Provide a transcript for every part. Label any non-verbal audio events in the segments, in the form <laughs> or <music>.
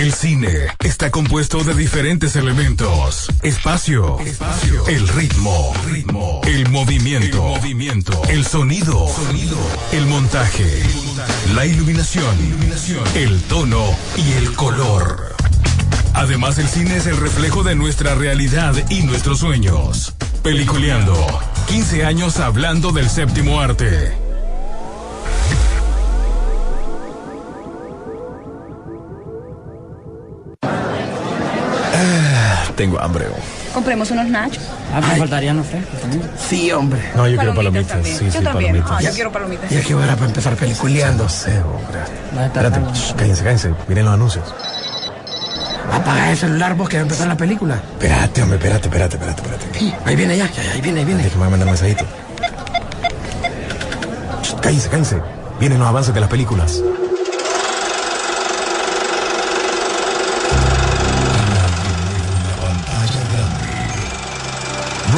El cine está compuesto de diferentes elementos. Espacio, espacio, el ritmo, ritmo, el movimiento, el movimiento, el sonido, sonido, el montaje, la iluminación, iluminación, el tono y el color. Además, el cine es el reflejo de nuestra realidad y nuestros sueños. Peliculeando, 15 años hablando del séptimo arte. Tengo hambre. oh. Compremos unos nachos. Ah, me faltarían los frescos también. Sí, hombre. No, yo quiero Palomitas. Sí, yo sí, también. palomitas. Ah, yo quiero palomitas. Ya que hora para empezar peliculeando. No sé, hombre. Espérate, shh, cállense, cállense. Miren los anuncios. Apaga el celular vos que va a empezar la película. Espérate, hombre, espérate, espérate, espérate, espérate. Sí, ahí viene ya, ya, ahí viene, ahí viene. Espérate que me va a mandar un mensajito. Shh, Cállense, cállense. Vienen los avances de las películas.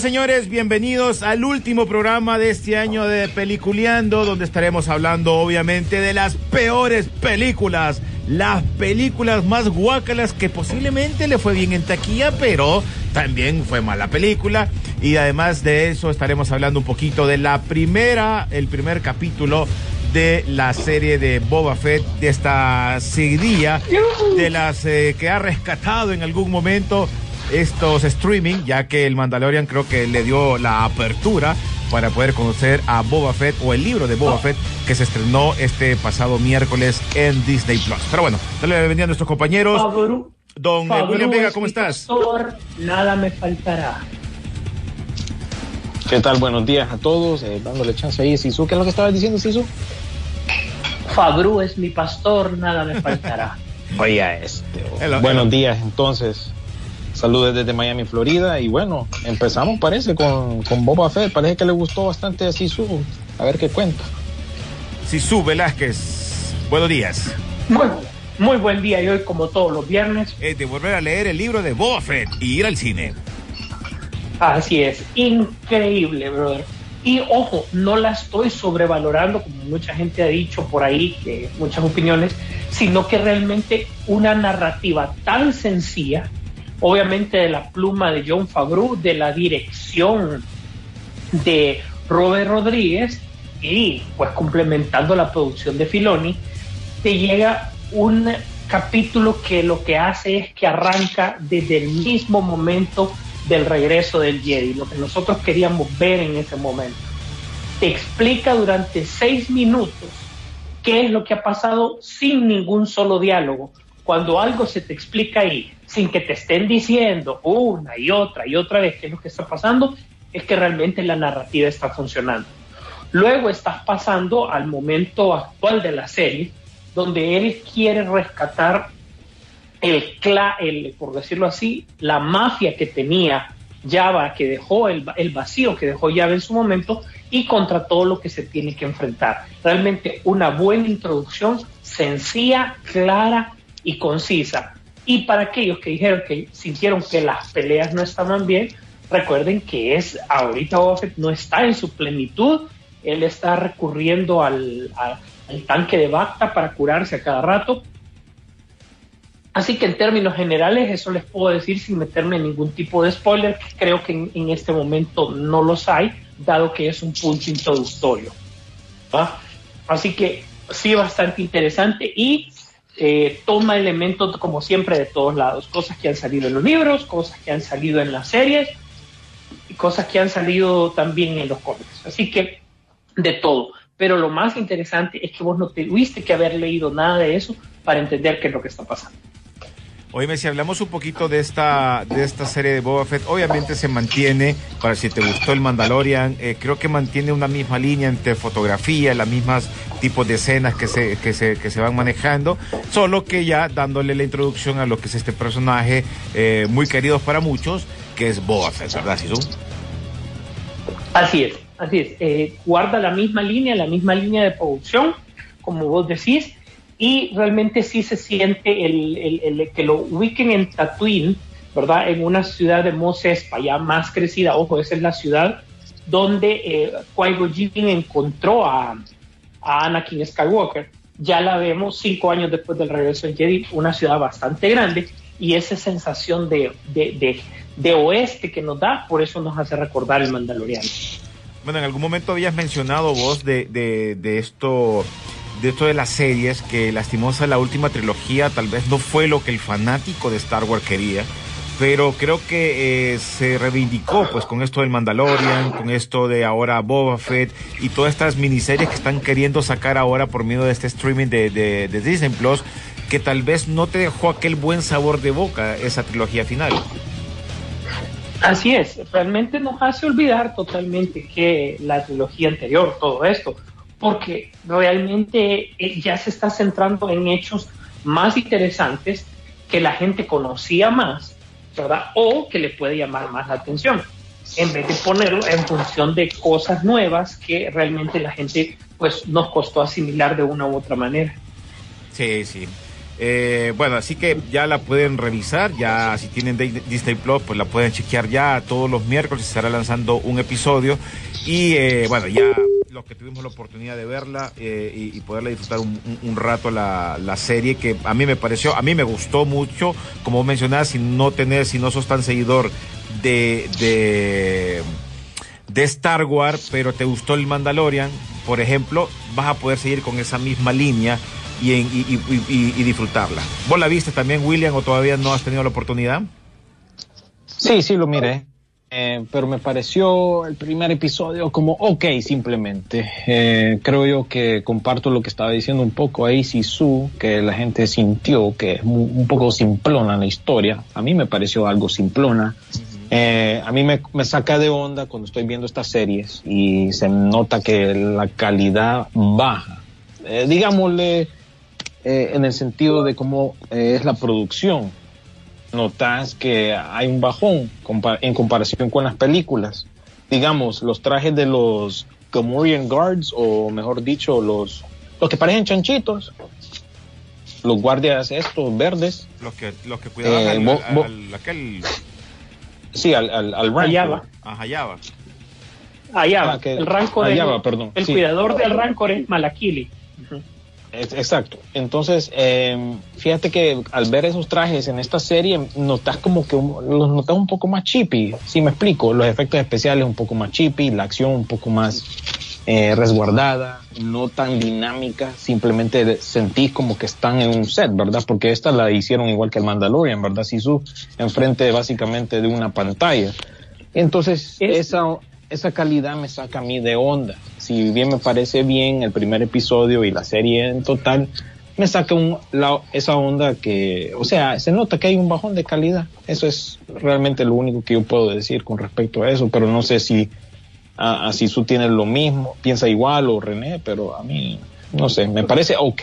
Señores. Bienvenidos al último programa de este año de Peliculeando, donde estaremos hablando, obviamente, de las peores películas. Las películas más guácalas que posiblemente le fue bien en taquilla, pero también fue mala película. Y además de eso, estaremos hablando un poquito de la primera, el primer capítulo de la serie de Boba Fett, de esta seguidilla, de las eh, que ha rescatado en algún momento estos streaming, ya que el Mandalorian creo que le dio la apertura para poder conocer a Boba Fett o el libro de Boba Fett que se estrenó este pasado miércoles en Disney Plus. Pero bueno, dale la bienvenida a nuestros compañeros. Fabru, Don eh, William Vega, es ¿cómo mi estás? pastor, nada me faltará. ¿Qué tal? Buenos días a todos. eh, dándole chance ahí. Sisu, ¿qué es lo que estabas diciendo, Sisu? Fabru es mi pastor, nada me faltará. <laughs> Oye, este. Hello, buenos hello. días, entonces. Saludos desde Miami, Florida. Y bueno, empezamos, parece, con, con Boba Fett. Parece que le gustó bastante a Sisu. A ver qué cuenta. Sisu Velázquez, buenos días. Muy, muy buen día y hoy, como todos los viernes, Eh, de volver a leer el libro de Boba Fett y ir al cine. así es, increíble, brother. Y ojo, no la estoy sobrevalorando, como mucha gente ha dicho por ahí, que muchas opiniones, sino que realmente una narrativa tan sencilla, obviamente de la pluma de John Favreau, de la dirección de Robert Rodríguez y pues complementando la producción de Filoni, te llega un capítulo que lo que hace es que arranca desde el mismo momento del regreso del Jedi, lo que nosotros queríamos ver en ese momento. Te explica durante seis minutos qué es lo que ha pasado sin ningún solo diálogo. Cuando algo se te explica ahí, sin que te estén diciendo una y otra y otra vez qué es lo que está pasando, es que realmente la narrativa está funcionando. Luego estás pasando al momento actual de la serie, donde él quiere rescatar el, el por decirlo así, la mafia que tenía Java, que dejó el, el vacío que dejó Java en su momento, y contra todo lo que se tiene que enfrentar. Realmente una buena introducción, sencilla, clara y concisa. Y para aquellos que dijeron que sintieron que las peleas no estaban bien, recuerden que es ahorita Boba Fett no está en su plenitud, él está recurriendo al tanque de Bacta para curarse a cada rato. Así que en términos generales eso les puedo decir sin meterme en ningún tipo de spoiler, que creo que en, en este momento no los hay, dado que es un punto introductorio. ¿va? Así que sí, bastante interesante y eh, toma elementos como siempre de todos lados, cosas que han salido en los libros, cosas que han salido en las series y cosas que han salido también en los cómics. Así que de todo. Pero lo más interesante es que vos no tuviste que haber leído nada de eso para entender qué es lo que está pasando. Oye, si hablamos un poquito de esta, de esta serie de Boba Fett, obviamente se mantiene, para si te gustó el Mandalorian, eh, creo que mantiene una misma línea entre fotografía, las mismas tipos de escenas que se, que se, que se van manejando, solo que ya dándole la introducción a lo que es este personaje eh, muy querido para muchos, que es Boba Fett, ¿verdad, Sisu? Así es, así es. Eh, guarda la misma línea, la misma línea de producción, como vos decís, y realmente sí se siente el, el, el que lo ubiquen en Tatooine, ¿verdad? En una ciudad de Mos Espa, ya más crecida, ojo, esa es la ciudad donde eh, Qui-Gon Jinn encontró a, a Anakin Skywalker. Ya la vemos cinco años después del regreso de Jedi, una ciudad bastante grande, y esa sensación de, de, de, de oeste que nos da, por eso nos hace recordar el Mandaloriano. Bueno, en algún momento habías mencionado vos de, de, de esto de esto de las series, que lastimosa la última trilogía tal vez no fue lo que el fanático de Star Wars quería, pero creo que eh, se reivindicó pues con esto del Mandalorian, con esto de ahora Boba Fett y todas estas miniseries que están queriendo sacar ahora por medio de este streaming de, de, de Disney Plus, que tal vez no te dejó aquel buen sabor de boca esa trilogía final. Así es, realmente nos hace olvidar totalmente que la trilogía anterior, todo esto, porque realmente eh, ya se está centrando en hechos más interesantes que la gente conocía más, ¿verdad? O que le puede llamar más la atención, en vez de ponerlo en función de cosas nuevas que realmente la gente pues nos costó asimilar de una u otra manera. Sí, sí. Eh, bueno, así que ya la pueden revisar, ya si tienen Disney Plus, pues la pueden chequear ya todos los miércoles, estará lanzando un episodio y eh, bueno, ya los que tuvimos la oportunidad de verla eh, y, y, poderla disfrutar un, rato la, serie que a mí me pareció, a mí me gustó mucho, como mencionaba, si no tenés, si no sos tan seguidor de, de Star Wars, pero te gustó el Mandalorian, por ejemplo, vas a poder seguir con esa misma línea y, en, y, y, y, disfrutarla. ¿Vos la viste también, William, o todavía no has tenido la oportunidad? Sí, sí, lo miré. Eh, pero me pareció el primer episodio como ok simplemente. Eh, creo yo que comparto lo que estaba diciendo un poco ahí Sisu, que la gente sintió que es un poco simplona la historia. A mí me pareció algo simplona. Eh, a mí me, me, saca de onda cuando estoy viendo estas series y se nota que la calidad baja. digámosle en el sentido de cómo es la producción notas que hay un bajón en comparación con las películas. Digamos, los trajes de los Gamorrean Guards, o mejor dicho, los, los que parecen chanchitos, los guardias estos verdes. Los que, los que cuidaban eh, al, bo, bo, al, aquel... Sí, al, al, al Rancor. Ajá, Java. Allá ah, el Rancor Allá es, perdón. El sí. cuidador del Rancor es Malakili. Exacto. Entonces, eh, fíjate que al ver esos trajes en esta serie, notas como que un, los notas un poco más chippy. Si me explico, los efectos especiales un poco más chippy, la acción un poco más eh, resguardada, no tan dinámica. Simplemente sentís como que están en un set, ¿verdad? Porque esta la hicieron igual que el Mandalorian, ¿verdad? Sisu, enfrente básicamente de una pantalla. Entonces, esa, esa calidad me saca a mí de onda. Si bien me parece bien el primer episodio y la serie en total, me saca un, esa onda que, o sea, se nota que hay un bajón de calidad. Eso es realmente lo único que yo puedo decir con respecto a eso, pero no sé si así tú tienes lo mismo, piensa igual o René, pero a mí, no sé, me parece ok.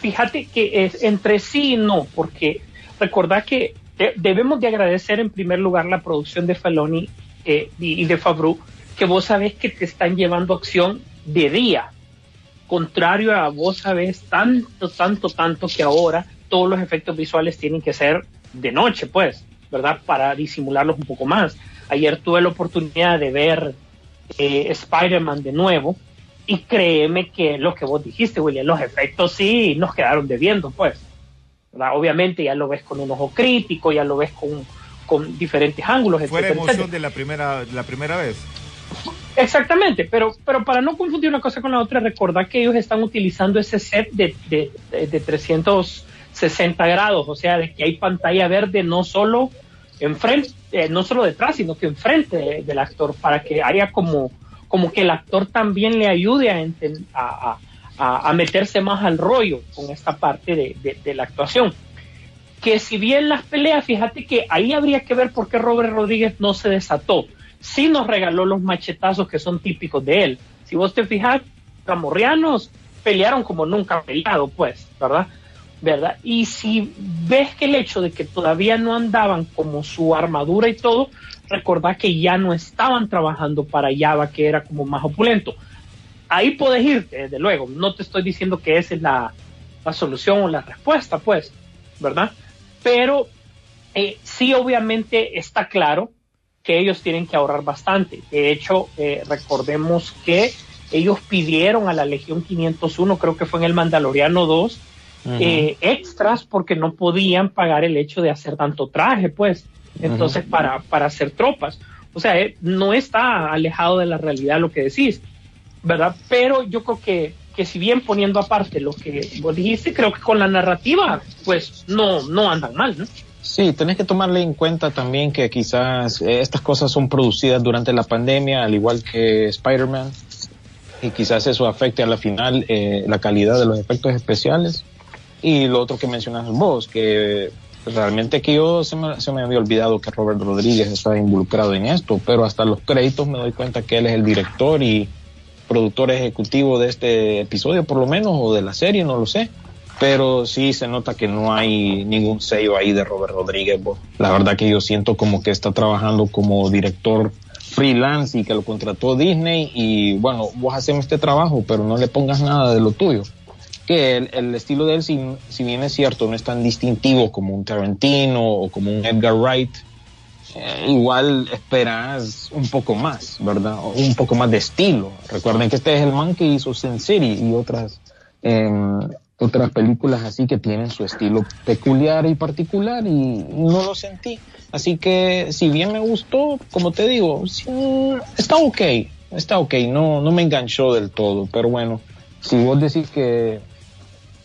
Fíjate que es entre sí y no, porque recordad que debemos de agradecer en primer lugar la producción de Faloni eh, y, de Fabru, que vos sabés que te están llevando acción de día. Contrario a vos sabés tanto, tanto, tanto que ahora todos los efectos visuales tienen que ser de noche, pues, ¿verdad? Para disimularlos un poco más. Ayer tuve la oportunidad de ver eh, Spider-Man de nuevo y créeme que lo que vos dijiste, William, los efectos sí nos quedaron debiendo, pues. Obviamente ya lo ves con un ojo crítico, ya lo ves con con diferentes ángulos. ¿Fue la emoción de la primera, la primera vez? Exactamente, pero, pero para no confundir una cosa con la otra, recordad que ellos están utilizando ese set de, de, de, de 360 grados, o sea, de que hay pantalla verde no solo enfrente, eh, no solo detrás, sino que enfrente de- del actor, para que haya como, como que el actor también le ayude a, a, a- a- meterse más al rollo con esta parte de- de la actuación. Que si bien las peleas, fíjate que ahí habría que ver por qué Robert Rodríguez no se desató. Sí nos regaló los machetazos que son típicos de él. Si vos te fijas, camorrianos pelearon como nunca han peleado, pues, ¿verdad? ¿verdad? Y si ves que el hecho de que todavía no andaban como su armadura y todo, recordá que ya no estaban trabajando para Java, que era como más opulento. Ahí puedes irte, desde luego. No te estoy diciendo que esa es la, la solución o la respuesta, pues, ¿verdad? Pero eh, sí, obviamente está claro que ellos tienen que ahorrar bastante. De hecho, eh, recordemos que ellos pidieron a la Legión 501, creo que fue en el Mandaloriano 2, eh, extras porque no podían pagar el hecho de hacer tanto traje, pues. Entonces, para, para hacer tropas. O sea, eh, no está alejado de la realidad lo que decís, ¿verdad? Pero yo creo que, que si bien poniendo aparte lo que vos dijiste, creo que con la narrativa, pues no, no andan mal, ¿no? Sí, tenés que tomarle en cuenta también que quizás eh, estas cosas son producidas durante la pandemia, al igual que Spider-Man, y quizás eso afecte a la final eh, la calidad de los efectos especiales. Y lo otro que mencionas vos, que realmente que yo se me, se me había olvidado que Robert Rodríguez estaba involucrado en esto, pero hasta los créditos me doy cuenta que él es el director y productor ejecutivo de este episodio, por lo menos, o de la serie, no lo sé. Pero sí se nota que no hay ningún sello ahí de Robert Rodríguez. bo. La verdad que yo siento como que está trabajando como director freelance y que lo contrató Disney y bueno, vos hacemos este trabajo, pero no le pongas nada de lo tuyo. Que el, el estilo de él, si, si bien es cierto, no es tan distintivo como un Tarantino o como un Edgar Wright, eh, igual esperas un poco más, ¿verdad? Un poco más de estilo. Recuerden que este es el man que hizo Sin City y otras, em, otras películas así que tienen su estilo peculiar y particular y no lo sentí. Así que si bien me gustó, como te digo, sí, está ok, está ok, no, no me enganchó del todo, pero bueno, si vos decís que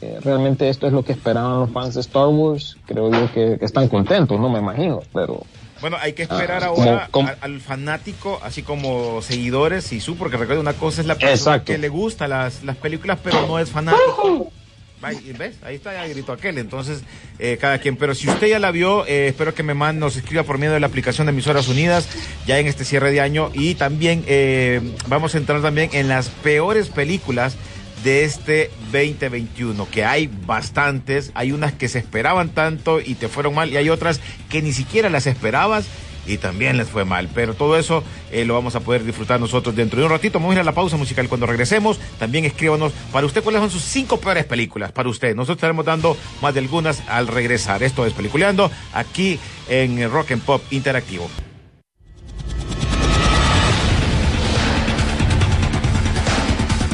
eh, realmente esto es lo que esperaban los fans de Star Wars, creo yo que, que están contentos, no me imagino, pero Bueno, hay que esperar Ah, ahora como- como- a- al fanático, así como seguidores y su, porque recuerda una cosa es la persona Exacto. que le gusta las, las películas, pero no es fanático. ¿Ves? Ahí está, ya gritó aquel. Entonces, eh, cada quien. Pero si usted ya la vio, eh, espero que me mande, nos escriba por medio de la aplicación de Emisoras Unidas, ya en este cierre de año. Y también eh, vamos a entrar también en las peores películas de este 2021, que hay bastantes, hay unas que se esperaban tanto y te fueron mal, y hay otras que ni siquiera las esperabas y también les fue mal. Pero todo eso eh, lo vamos a poder disfrutar nosotros dentro de un ratito. Vamos a ir a la pausa musical cuando regresemos. También escríbanos para usted cuáles son sus cinco peores películas para usted. Nosotros estaremos dando más de algunas al regresar. Esto es Peliculeando aquí en Rock and Pop Interactivo.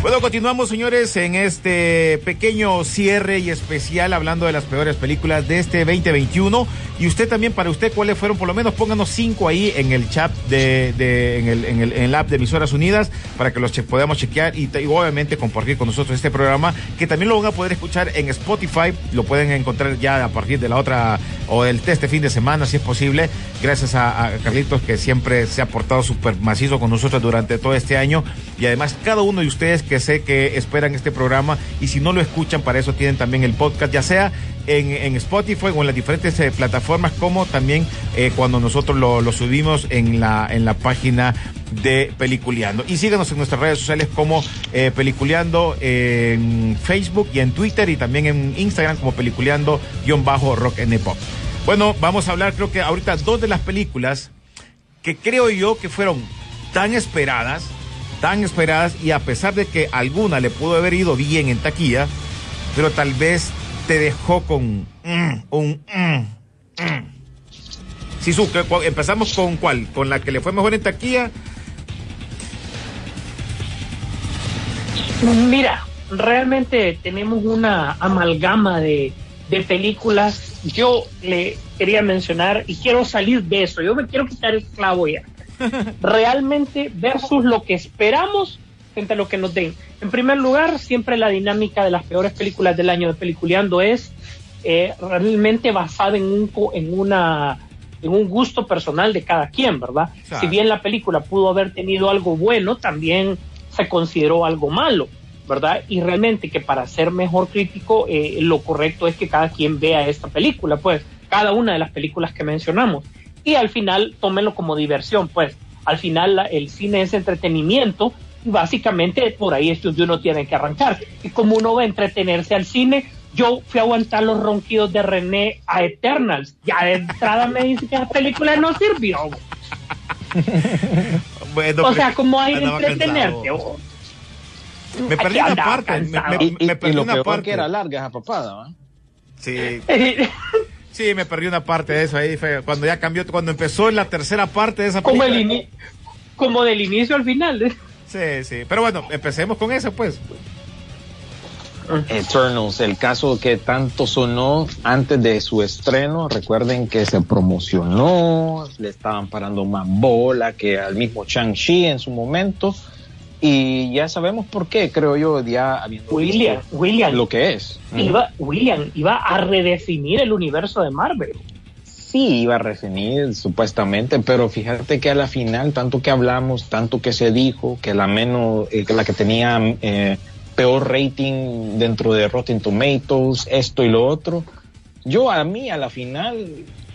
Bueno, continuamos, señores, en este pequeño cierre y especial hablando de las peores películas de este 2021. Y usted también, para usted, ¿cuáles fueron? Por lo menos pónganos cinco ahí en el chat de, de- en, el, en, el, en el app de Emisoras Unidas para que los che- podamos chequear y, y obviamente compartir con nosotros este programa que también lo van a poder escuchar en Spotify. Lo pueden encontrar ya a partir de la otra o del este fin de semana, si es posible. Gracias a, a Carlitos que siempre se ha portado súper macizo con nosotros durante todo este año. Y además, cada uno de ustedes que sé que esperan este programa y si no lo escuchan, para eso tienen también el podcast, ya sea en, en Spotify o en las diferentes eh, plataformas, como también eh, cuando nosotros lo, lo subimos en la, en la página de Peliculeando. Y síganos en nuestras redes sociales como eh, Peliculeando en Facebook y en Twitter y también en Instagram como Peliculeando-Rock N Pop. Bueno, vamos a hablar creo que ahorita dos de las películas que creo yo que fueron tan esperadas, tan esperadas y a pesar de que alguna le pudo haber ido bien en taquilla, pero tal vez te dejó con un mm, mm. Sisu, ¿qué- cu- empezamos con cuál, con la que le fue mejor en taquilla. Mira, realmente tenemos una amalgama de, de películas. Yo le quería mencionar y quiero salir de eso. Yo me quiero quitar el clavo ya. Realmente versus lo que esperamos frente a lo que nos den. En primer lugar, siempre la dinámica de las peores películas del año de Peliculeando es eh, realmente basada en un, en una en un gusto personal de cada quien, ¿verdad? Claro. Si bien la película pudo haber tenido algo bueno, también se consideró algo malo, ¿verdad? Y realmente que para ser mejor crítico, eh, lo correcto es que cada quien vea esta película, pues, cada una de las películas que mencionamos. Y al final, tómenlo como diversión, pues, al final la- el cine es entretenimiento y básicamente por ahí es donde uno tiene que arrancar. Y como uno va a entretenerse al cine, yo fui a aguantar los ronquidos de René a Eternals. Ya de entrada me dice que la película no sirvió. <laughs> Bueno, o sea, como hay entretenerte. cansado. o- Me perdí una parte. Me, me- Y, y- me y perdí lo una peor parte. que era larga esa papada, ¿va? Sí, <laughs> sí, me perdí una parte de eso ahí. Fue cuando ya cambió, cuando empezó la tercera parte de esa como, película. el ini- como del inicio al final. ¿eh? Sí, sí. Pero bueno, empecemos con eso, pues. Eternals, el caso que tanto sonó antes de su estreno. Recuerden que se promocionó, le estaban parando más bola que al mismo Shang-Chi en su momento. Y ya sabemos por qué, creo yo, ya habiendo William, visto William, lo que es. iba, William iba a redefinir el universo de Marvel. Sí, iba a refinir supuestamente, pero fíjate que a la final, tanto que hablamos, tanto que se dijo, que la menos, eh, que la que tenía eh, peor rating dentro de Rotten Tomatoes, esto y lo otro, yo a mí a la final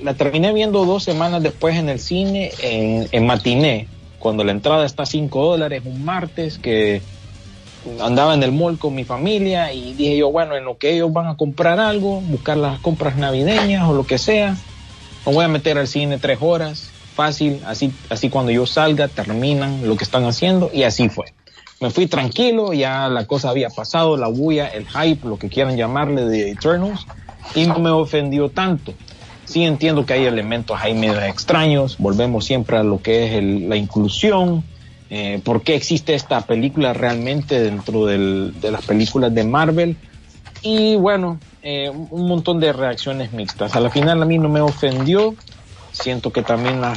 la terminé viendo dos semanas después en el cine, en, en matiné, cuando la entrada está a 5 dólares un martes, que andaba en el mall con mi familia y dije yo, bueno, en lo que ellos van a comprar algo, buscar las compras navideñas o lo que sea, me voy a meter al cine tres horas, fácil, así, así cuando yo salga terminan lo que están haciendo y así fue. Me fui tranquilo, ya la cosa había pasado, la bulla, el hype, lo que quieran llamarle de Eternals, y no me ofendió tanto. Sí entiendo que hay elementos ahí medio extraños, volvemos siempre a lo que es el- la inclusión, eh, por qué existe esta película realmente dentro del- de las películas de Marvel, y bueno, eh, un montón de reacciones mixtas. A la final a mí no me ofendió. Siento que también la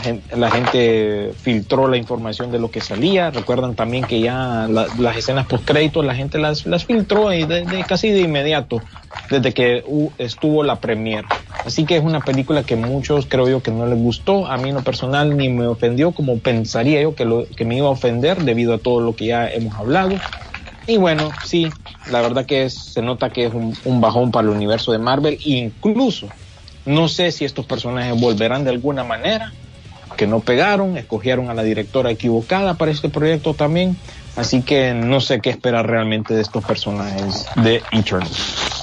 gente, filtró la información de lo que salía. Recuerdan también que ya la- las escenas post créditos la gente las, las filtró y de, casi de inmediato, desde que estuvo la premier. Así que es una película que muchos creo yo que no les gustó. A mí en lo personal ni me ofendió como pensaría yo que, lo, que me iba a ofender debido a todo lo que ya hemos hablado. Y bueno, sí, la verdad que se nota que es un, un bajón para el universo de Marvel. Incluso, no sé si estos personajes volverán de alguna manera, que no pegaron, escogieron a la directora equivocada para este proyecto también. Así que no sé qué esperar realmente de estos personajes de Eternals.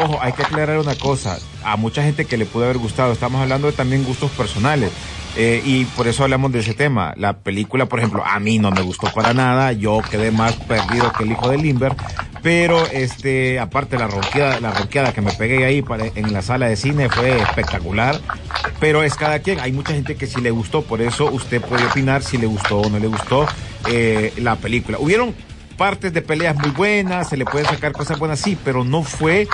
Ojo, hay que aclarar una cosa. A mucha gente que le pudo haber gustado, estamos hablando de también gustos personales. Eh, y por eso hablamos de ese tema. La película, por ejemplo, a mí no me gustó para nada. Yo quedé más perdido que el hijo de Limber. Pero, este, aparte la ronqueada, la ronqueada que me pegué ahí para- en la sala de cine fue espectacular. Pero es cada quien. Hay mucha gente que sí le gustó. Por eso usted puede opinar si le gustó o no le gustó eh, la película. Hubieron partes de peleas muy buenas, se le pueden sacar cosas buenas, sí, pero no fue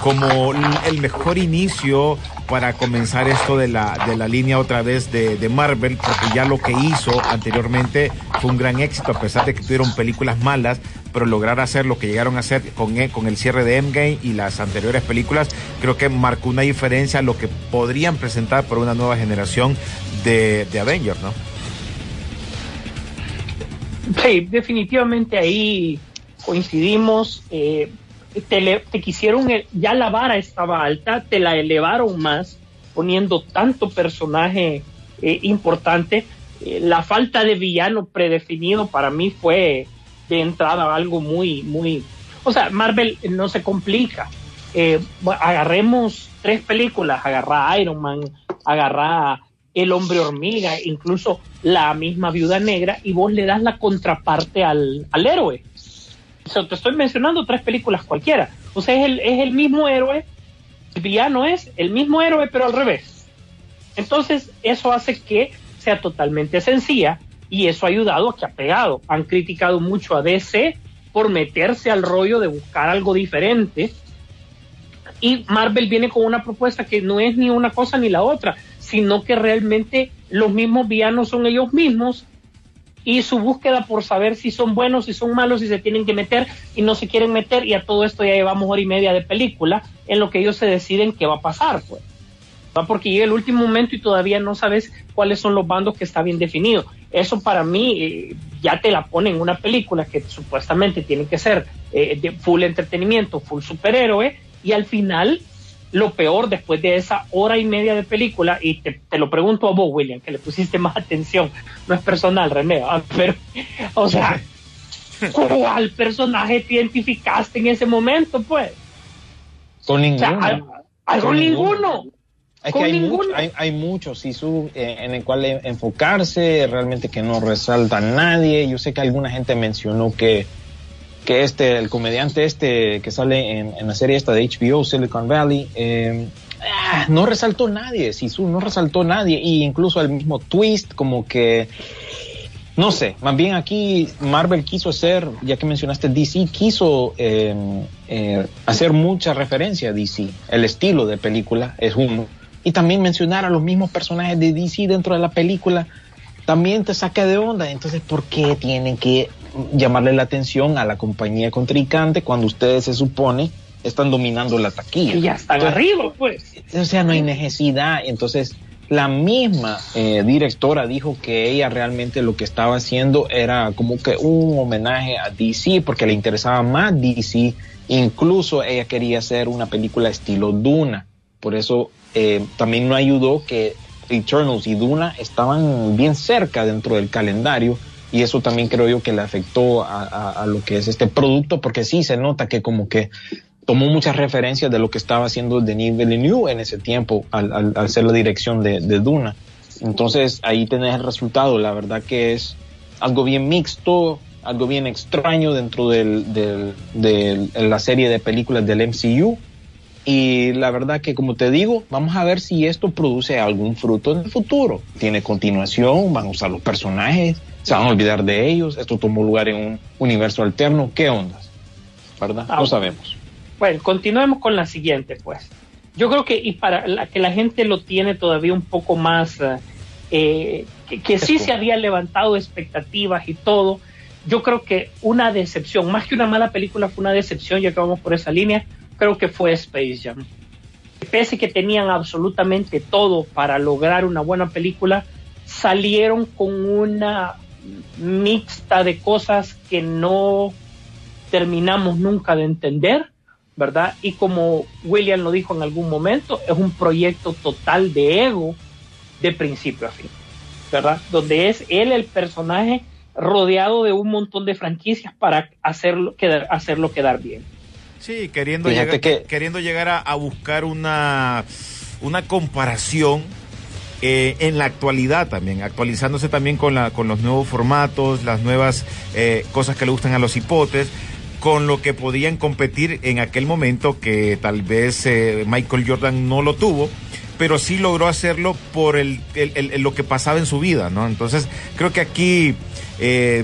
como el mejor inicio para comenzar esto de la, de la línea otra vez de, de Marvel, porque ya lo que hizo anteriormente fue un gran éxito, a pesar de que tuvieron películas malas, pero lograr hacer lo que llegaron a hacer con, e- con el cierre de Endgame y las anteriores películas, creo que marcó una diferencia a lo que podrían presentar por una nueva generación de, de Avengers, ¿no? Sí, definitivamente ahí coincidimos. eh, te, te quisieron, el- ya la vara estaba alta, te la elevaron más, poniendo tanto personaje eh, importante. Eh, la falta de villano predefinido para mí fue de entrada algo muy, muy. O sea, Marvel no se complica. Eh, agarremos tres películas, agarra Iron Man, agarra El Hombre Hormiga, incluso la misma Viuda Negra, y vos le das la contraparte al, al héroe. O te estoy mencionando tres películas cualquiera. O sea, es el, es el mismo héroe, el villano es el mismo héroe, pero al revés. Entonces, eso hace que sea totalmente sencilla y eso ha ayudado a que ha pegado. Han criticado mucho a DC por meterse al rollo de buscar algo diferente. Y Marvel viene con una propuesta que no es ni una cosa ni la otra, sino que realmente los mismos villanos son ellos mismos y su búsqueda por saber si son buenos, si son malos, si se tienen que meter y no se quieren meter y a todo esto ya llevamos hora y media de película en lo que ellos se deciden qué va a pasar, pues. ¿Va? Porque llega el último momento y todavía no sabes cuáles son los bandos que está bien definido. Eso para mí eh, ya te la pone en una película que supuestamente tiene que ser eh, de full entretenimiento, full superhéroe y al final lo peor después de esa hora y media de película, y te, te lo pregunto a vos, William, que le pusiste más atención, no es personal, René, ah, <laughs> pero, o sea, <laughs> ¿cuál personaje te identificaste en ese momento, pues? Con O sea, ninguno. al- algo Con ninguno. Es que hay, mucho- hay, hay muchos sí, su- eh, en el cual enfocarse, realmente que no resalta a nadie. Yo sé que alguna gente mencionó que, que este, el comediante este que sale en, en la serie esta de HBO, Silicon Valley, eh, ah, no resaltó nadie, Sisu, no resaltó nadie. Y incluso el mismo twist, como que, no sé, más bien aquí Marvel quiso hacer, ya que mencionaste DC, quiso eh, eh, hacer mucha referencia a DC. El estilo de película es uno. Y también mencionar a los mismos personajes de DC dentro de la película también te saca de onda. Entonces, ¿por qué tienen que llamarle la atención a la compañía contrincante cuando ustedes se supone están dominando la taquilla? Y ya están Entonces, arriba, pues. o sea, no hay necesidad. Entonces, la misma eh, directora dijo que ella realmente lo que estaba haciendo era como que un homenaje a DC porque le interesaba más DC. Incluso ella quería hacer una película estilo Duna. Por eso eh, también no ayudó que Eternals y Duna estaban bien cerca dentro del calendario. Y eso también creo yo que le afectó a, a- lo que es este producto, porque sí se nota que como que tomó muchas referencias de lo que estaba haciendo Denis Villeneuve en ese tiempo al, al, ser la dirección de, de Duna. Entonces ahí tenés el resultado. La verdad que es algo bien mixto, algo bien extraño dentro del, del- de la serie de películas del MCU. Y la verdad que, como te digo, vamos a ver si esto produce algún fruto en el futuro. Tiene continuación, van a usar los personajes, se van a olvidar de ellos, esto tomó lugar en un universo alterno. ¿Qué ondas? ¿Verdad? Ah, no bueno. sabemos. Bueno, continuemos con la siguiente, pues. Yo creo que, y para la, que la gente lo tiene todavía un poco más, eh, eh, que, que sí se había levantado expectativas y todo, yo creo que una decepción, más que una mala película, fue una decepción, ya que vamos por esa línea, creo que fue Space Jam. Pese que tenían absolutamente todo para lograr una buena película, salieron con una mixta de cosas que no terminamos nunca de entender, ¿verdad? Y como William lo dijo en algún momento, es un proyecto total de ego de principio a fin, ¿verdad? Donde es él el personaje rodeado de un montón de franquicias para hacerlo quedar, hacerlo quedar bien. Sí, queriendo Fíjate llegar, que- queriendo llegar a, a buscar una, una comparación eh, en la actualidad también, actualizándose también con, la, con los nuevos formatos, las nuevas eh, cosas que le gustan a los hipotes, con lo que podían competir en aquel momento que tal vez eh, Michael Jordan no lo tuvo, pero sí logró hacerlo por el, lo que pasaba en su vida, ¿no? Entonces, creo que aquí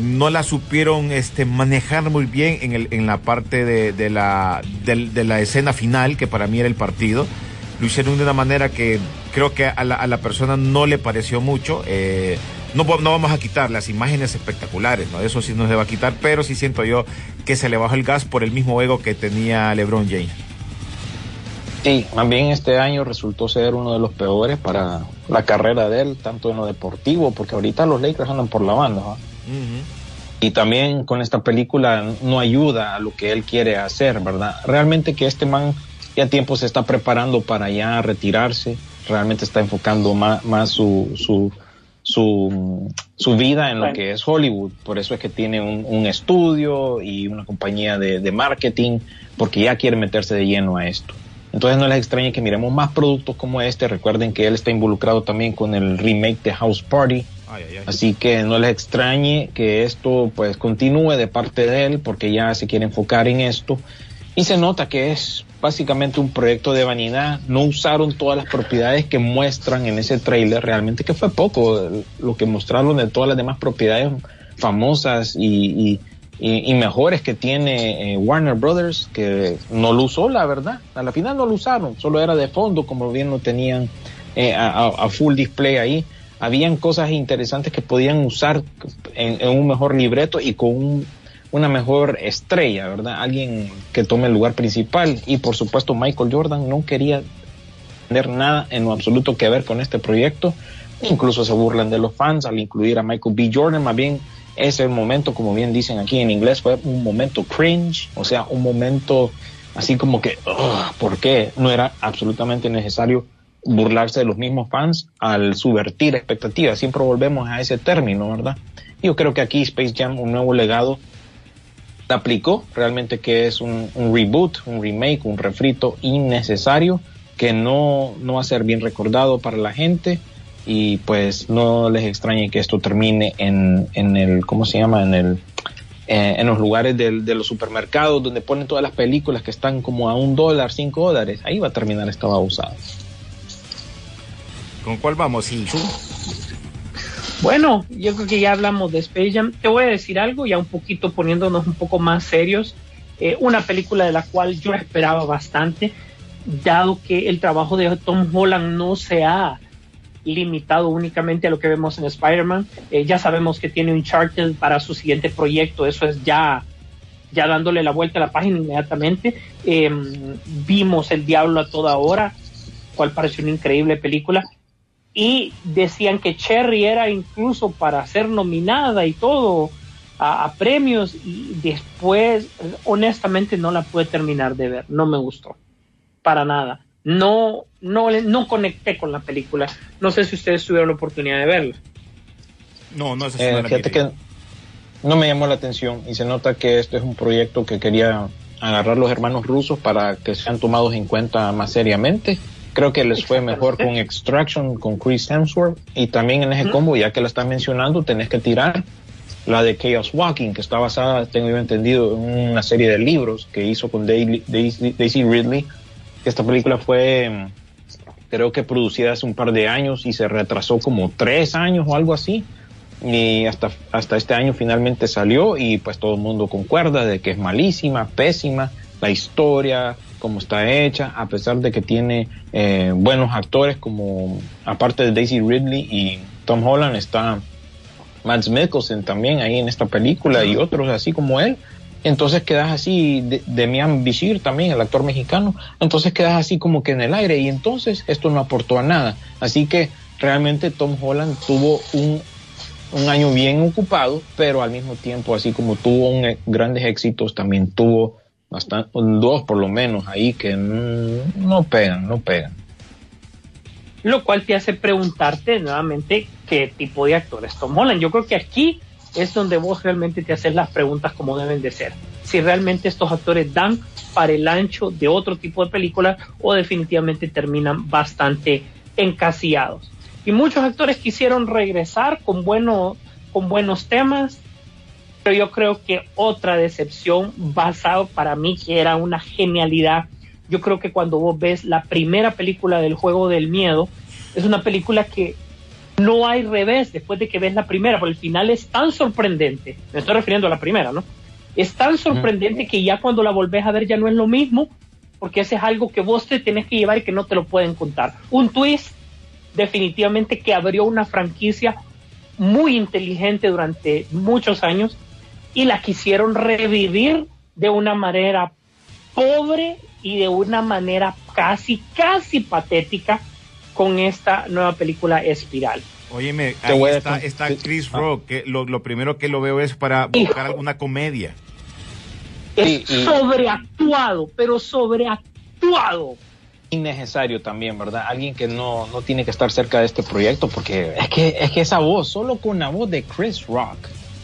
no la supieron este, manejar muy bien en, el, en la parte de, la, de la escena final, que para mí era el partido. Lo hicieron de una manera que creo que a la, a la persona no le pareció mucho. eh, no, no vamos a quitar las imágenes espectaculares, ¿no? Eso sí no se va a quitar, pero sí siento yo que se le bajó el gas por el mismo ego que tenía LeBron James. Sí, más bien este año resultó ser uno de los peores para la carrera de él, tanto en lo deportivo, porque ahorita los Lakers andan por la banda. ¿va? Y también con esta película no ayuda a lo que él quiere hacer, ¿verdad? Realmente que este man ya tiempo se está preparando para ya retirarse, realmente está enfocando más, más su, su, su, su vida en lo que es Hollywood. Por eso es que tiene un, un estudio y una compañía de, de marketing, porque ya quiere meterse de lleno a esto. Entonces no les extrañe que miremos más productos como este. Recuerden que él está involucrado también con el remake de House Party. Ay, ay, ay. Así que no les extrañe que esto pues continúe de parte de él porque ya se quiere enfocar en esto. Y se nota que es básicamente un proyecto de vanidad. No usaron todas las propiedades que muestran en ese trailer. Realmente que fue poco lo que mostraron de todas las demás propiedades famosas y, mejores que tiene eh, Warner Brothers, que no lo usó, la verdad. A la final no lo usaron, solo era de fondo, como bien lo tenían eh, a full display ahí. habían cosas interesantes que podían usar en, en un mejor libreto y con un, una mejor estrella, ¿verdad? Alguien que tome el lugar principal. Y por supuesto Michael Jordan no quería tener nada en lo absoluto que ver con este proyecto. Incluso se burlan de los fans al incluir a Michael B. Jordan. Más bien ese momento, como bien dicen aquí en inglés, fue un momento cringe, o sea, un momento así como que, "Ugh, ¿por qué? No era absolutamente necesario burlarse de los mismos fans al subvertir expectativas. Siempre volvemos a ese término, ¿verdad? Yo creo que aquí Space Jam, un nuevo legado, aplicó realmente que es un, reboot, un remake, un refrito innecesario que no, no va a ser bien recordado para la gente y pues no les extrañe que esto termine en, en el, ¿cómo se llama? En el, eh, en los lugares del- de los supermercados donde ponen todas las películas que están como a un dólar, cinco dólares. Ahí va a terminar esta babosada. ¿Con cuál vamos, Ilsu? Bueno, yo creo que ya hablamos de Space Jam. Te voy a decir algo, ya un poquito poniéndonos un poco más serios. Eh, una película de la cual yo esperaba bastante, dado que el trabajo de Tom Holland no se ha limitado únicamente a lo que vemos en Spider-Man. Eh, ya sabemos que tiene Uncharted para su siguiente proyecto, eso es ya, ya dándole la vuelta a la página inmediatamente. Eh, vimos El Diablo a toda hora, cual pareció una increíble película y decían que Cherry era incluso para ser nominada y todo a, a premios y después honestamente no la pude terminar de ver, no me gustó para nada. No, no, no conecté con la película. No sé si ustedes tuvieron la oportunidad de verla. No, no, esa sí Eh, fíjate que no me llamó la atención y se nota que este es un proyecto que quería agarrar los hermanos rusos para que sean tomados en cuenta más seriamente. Creo que les fue mejor con Extraction, con Chris Hemsworth. Y también en ese combo, ya que la estás mencionando, tenés que tirar la de Chaos Walking, que está basada, tengo yo entendido, en una serie de libros que hizo con Daisy, Daisy, Daisy Ridley. Esta película fue, mm, creo que producida hace un par de años y se retrasó como tres años o algo así. Y hasta, hasta este año finalmente salió y pues todo el mundo concuerda de que es malísima, pésima, la historia, cómo está hecha, a pesar de que tiene eh, buenos actores como, aparte de Daisy Ridley y Tom Holland, está Mads Mikkelsen también ahí en esta película y otros así como él. Entonces quedas así, de, Demian Bichir también, el actor mexicano, entonces quedas así como que en el aire y entonces esto no aportó a nada. Así que realmente Tom Holland tuvo un, un año bien ocupado, pero al mismo tiempo, así como tuvo un, eh, grandes éxitos, también tuvo bastante, dos por lo menos ahí que no pegan, no pegan. Lo cual te hace preguntarte nuevamente qué tipo de actor es Tom. Yo creo que aquí es donde vos realmente te haces las preguntas como deben de ser. Si realmente estos actores dan para el ancho de otro tipo de películas o definitivamente terminan bastante encasillados. Y muchos actores quisieron regresar con, bueno, con buenos temas, pero yo creo que otra decepción basado para mí que era una genialidad. Yo creo que cuando vos ves la primera película del juego del miedo, es una película que no hay revés después de que ves la primera, porque el final es tan sorprendente. Me estoy refiriendo a la primera, ¿no? Es tan sorprendente que ya cuando la volvés a ver ya no es lo mismo, porque ese es algo que vos te tenés que llevar y que no te lo pueden contar. Un twist definitivamente que abrió una franquicia muy inteligente durante muchos años y la quisieron revivir de una manera pobre y de una manera casi, casi patética con esta nueva película Espiral. Óyeme, ahí está, Chris ah. Rock, que lo, lo primero que lo veo es para buscar alguna comedia. Es sobreactuado, pero sobreactuado. innecesario también, ¿verdad? Alguien que no, no tiene que estar cerca de este proyecto porque es que, es que esa voz, solo con la voz de Chris Rock,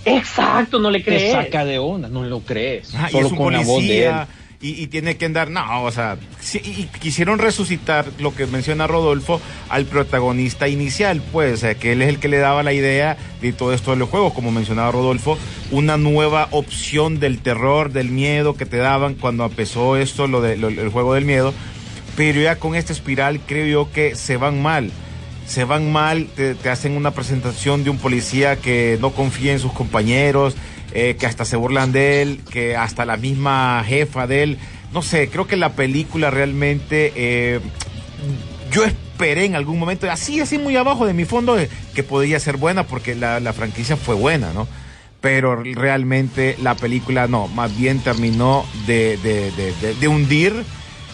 Exacto, no le te crees. saca de onda, no lo crees. Ah, y solo es un con la voz de él. policía y, y tiene que andar, no, o sea, sí, y, y quisieron resucitar lo que menciona Rodolfo al protagonista inicial, pues, o sea, que él es el que le daba la idea de todo esto de los juegos, como mencionaba Rodolfo, una nueva opción del terror, del miedo que te daban cuando empezó esto, lo de, lo- el juego del miedo, pero ya con esta espiral creo yo que se van mal. Se van mal, te, hacen una presentación de un policía que no confía en sus compañeros, eh, que hasta se burlan de él, que hasta la misma jefa de él. No sé, creo que la película realmente. eh, yo, es- esperé en algún momento, así, así muy abajo de mi fondo, eh, que podría ser buena porque la, la franquicia fue buena, ¿no? Pero realmente la película no, más bien terminó de, de, de, hundir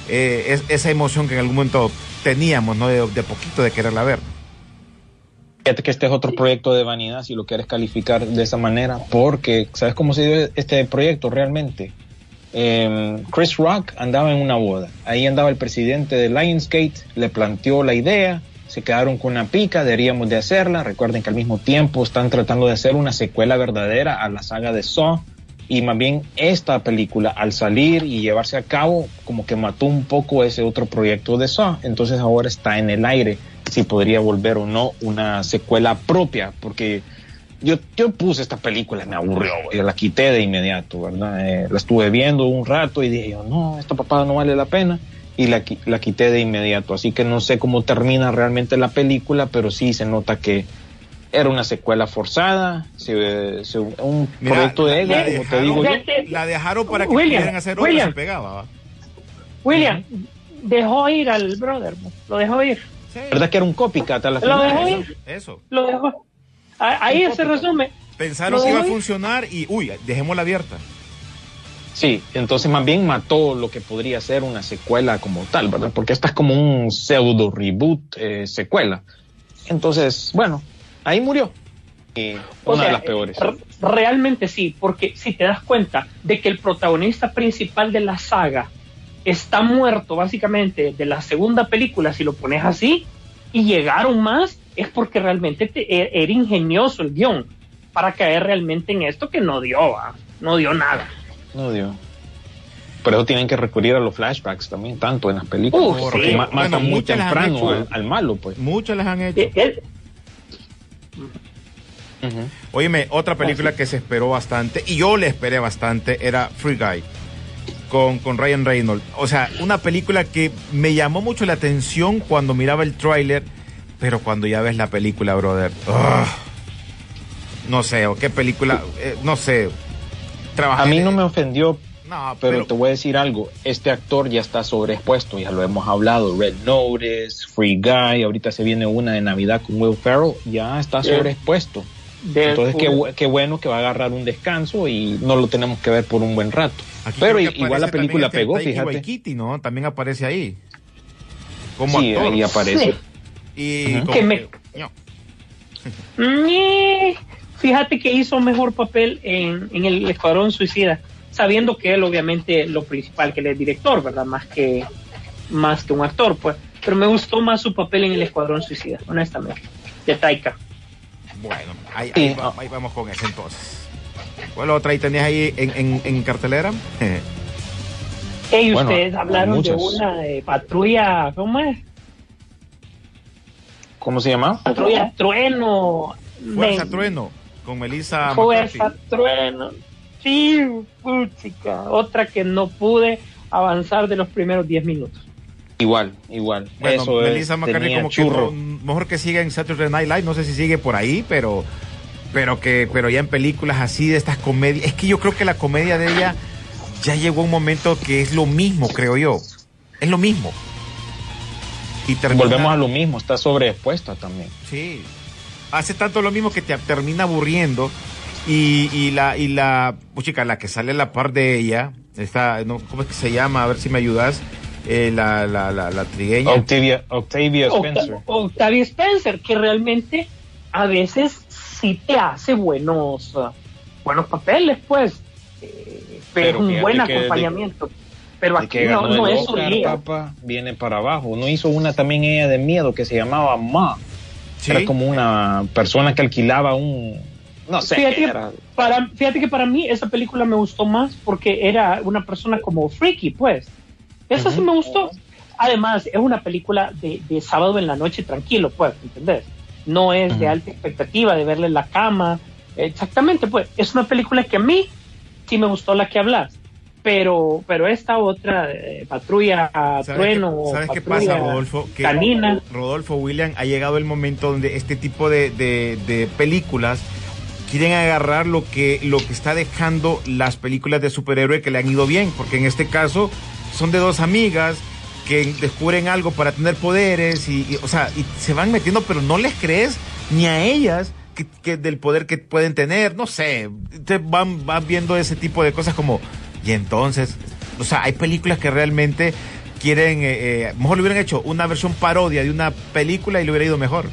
es- esa emoción que en algún momento teníamos, ¿no? De, de poquito de quererla ver. Fíjate que este es otro proyecto de vanidad, si lo quieres calificar de esa manera, porque ¿sabes cómo se dio este proyecto realmente? Eh, Chris Rock andaba en una boda, ahí andaba el presidente de Lionsgate, le planteó la idea, se quedaron con una pica, deberíamos de hacerla, recuerden que al mismo tiempo están tratando de hacer una secuela verdadera a la saga de Saw, y más bien esta película al salir y llevarse a cabo como que mató un poco ese otro proyecto de Saw, entonces ahora está en el aire si podría volver o no una secuela propia, porque yo, yo puse esta película, me aburrió, yo la quité de inmediato, ¿verdad? Eh, la estuve viendo un rato y dije yo, no, esta papada no vale la pena y la, la quité de inmediato, así que no sé cómo termina realmente la película, pero sí se nota que era una secuela forzada, se- se- un Mira, proyecto de ego, la, como te dejaron, digo yo. la dejaron para que William, pudieran hacer otra, William. se pegaba. ¿va? William, dejó ir al brother, lo dejó ir. ¿Verdad que era un copycat a la Lo final? dejó ir, Eso. lo dejó. A- Ahí se resume. Pensaron que iba a funcionar y, uy, dejémosla abierta. Sí, entonces más bien mató lo que podría ser una secuela como tal, ¿verdad? Porque esta es como un pseudo reboot eh, secuela. Entonces, bueno, ahí murió. Y O una sea, de las peores. r- Realmente sí, porque si te das cuenta de que el protagonista principal de la saga está muerto básicamente de la segunda película, si lo pones así, y llegaron más, es porque realmente te- e- era ingenioso el guion para caer realmente en esto que no dio, ¿va? no dio nada. No dio. Por eso tienen que recurrir a los flashbacks también, tanto en las películas. Uh, porque sí. ma- matan Bueno, muy temprano hecho. al, al malo, pues. Muchas las han hecho. Eh, Ujú. Óyeme, otra película que se esperó bastante, y yo le esperé bastante, era Free Guy, con, con Ryan Reynolds. O sea, una película que me llamó mucho la atención cuando miraba el tráiler, pero cuando ya ves la película, brother, ugh, no sé, o qué película, eh, no sé. Trabajar A mí no me ofendió, No, pero, pero, te voy a decir algo. Este actor ya está sobreexpuesto, ya lo hemos hablado. Red Notice, Free Guy, ahorita se viene una de Navidad con Will Ferrell, ya está sobreexpuesto. Entonces, qué, qué bueno que va a agarrar un descanso y no lo tenemos que ver por un buen rato. aquí Pero igual la película pegó, este Taika fíjate. Waititi, ¿no? También aparece ahí. Como Sí, actor. ahí aparece. Y Que me- no. <laughs> Fíjate que hizo mejor papel en, en el Escuadrón Suicida, sabiendo que él obviamente lo principal que él es director, ¿verdad? Más que más que un actor, pues. Pero me gustó más su papel en el Escuadrón Suicida, honestamente, de Taika. Bueno, ahí, Sí. ahí va- ahí vamos con eso entonces. ¿Cuál otra ahí tenías ahí en, en, en cartelera? <laughs> Ey, Bueno, ustedes hablaron de una de patrulla, ¿cómo es? ¿Cómo se llama? Patrulla Trueno. Fuerza Men, Trueno, con Melissa Fuerza McCarthy. Trueno. Sí, puchica. Otra que no pude avanzar de los primeros 10 minutos. Igual, igual. Bueno, Eso es, Melissa McCarthy tenía como churro. que mejor que siga en Saturday Night Live, no sé si sigue por ahí, pero pero que pero ya en películas así de estas comedias, es que yo creo que la comedia de ella ya llegó a un momento que es lo mismo, creo yo. Es lo mismo. Y termina- Volvemos a lo mismo, está sobreexpuesta también. Sí. Hace tanto lo mismo que te termina aburriendo. Y, y la, y la, pues, chica, la que sale a la par de ella, esta, no, ¿cómo es que se llama? A ver si me ayudas. Eh, la, la, la, la trigueña. Octavia, Octavia Spencer. Octa- Octavia Spencer, que realmente a veces sí te hace buenos, uh, buenos papeles, pues. Eh, pero, Pero es un buen de- acompañamiento. pero aquí que no, no el es papá, viene para abajo. No hizo una también ella de miedo que se llamaba Ma. Sí. Era como una persona que alquilaba un. No sé. Fíjate que, para, fíjate que para mí esa película me gustó más porque era una persona como freaky, pues. Esa sí me gustó. Además, es una película de, de sábado en la noche tranquilo, pues, ¿entendés? No es de alta expectativa, de verle en la cama. Exactamente, pues. Es una película que a mí sí me gustó la que hablas. Pero, pero esta otra, eh, Patrulla ¿Sabes Trueno, qué, ¿sabes qué pasa, Rodolfo? Que Canina. Rodolfo William ha llegado el momento donde este tipo de, de- de películas quieren agarrar lo que, lo que está dejando las películas de superhéroe que le han ido bien, porque en este caso son de dos amigas que descubren algo para tener poderes y, o sea, y se van metiendo, pero no les crees ni a ellas que del poder que pueden tener, no sé, te van, van viendo ese tipo de cosas como, y entonces, o sea, hay películas que realmente quieren, eh, eh, mejor le hubieran hecho una versión parodia de una película y le hubiera ido mejor.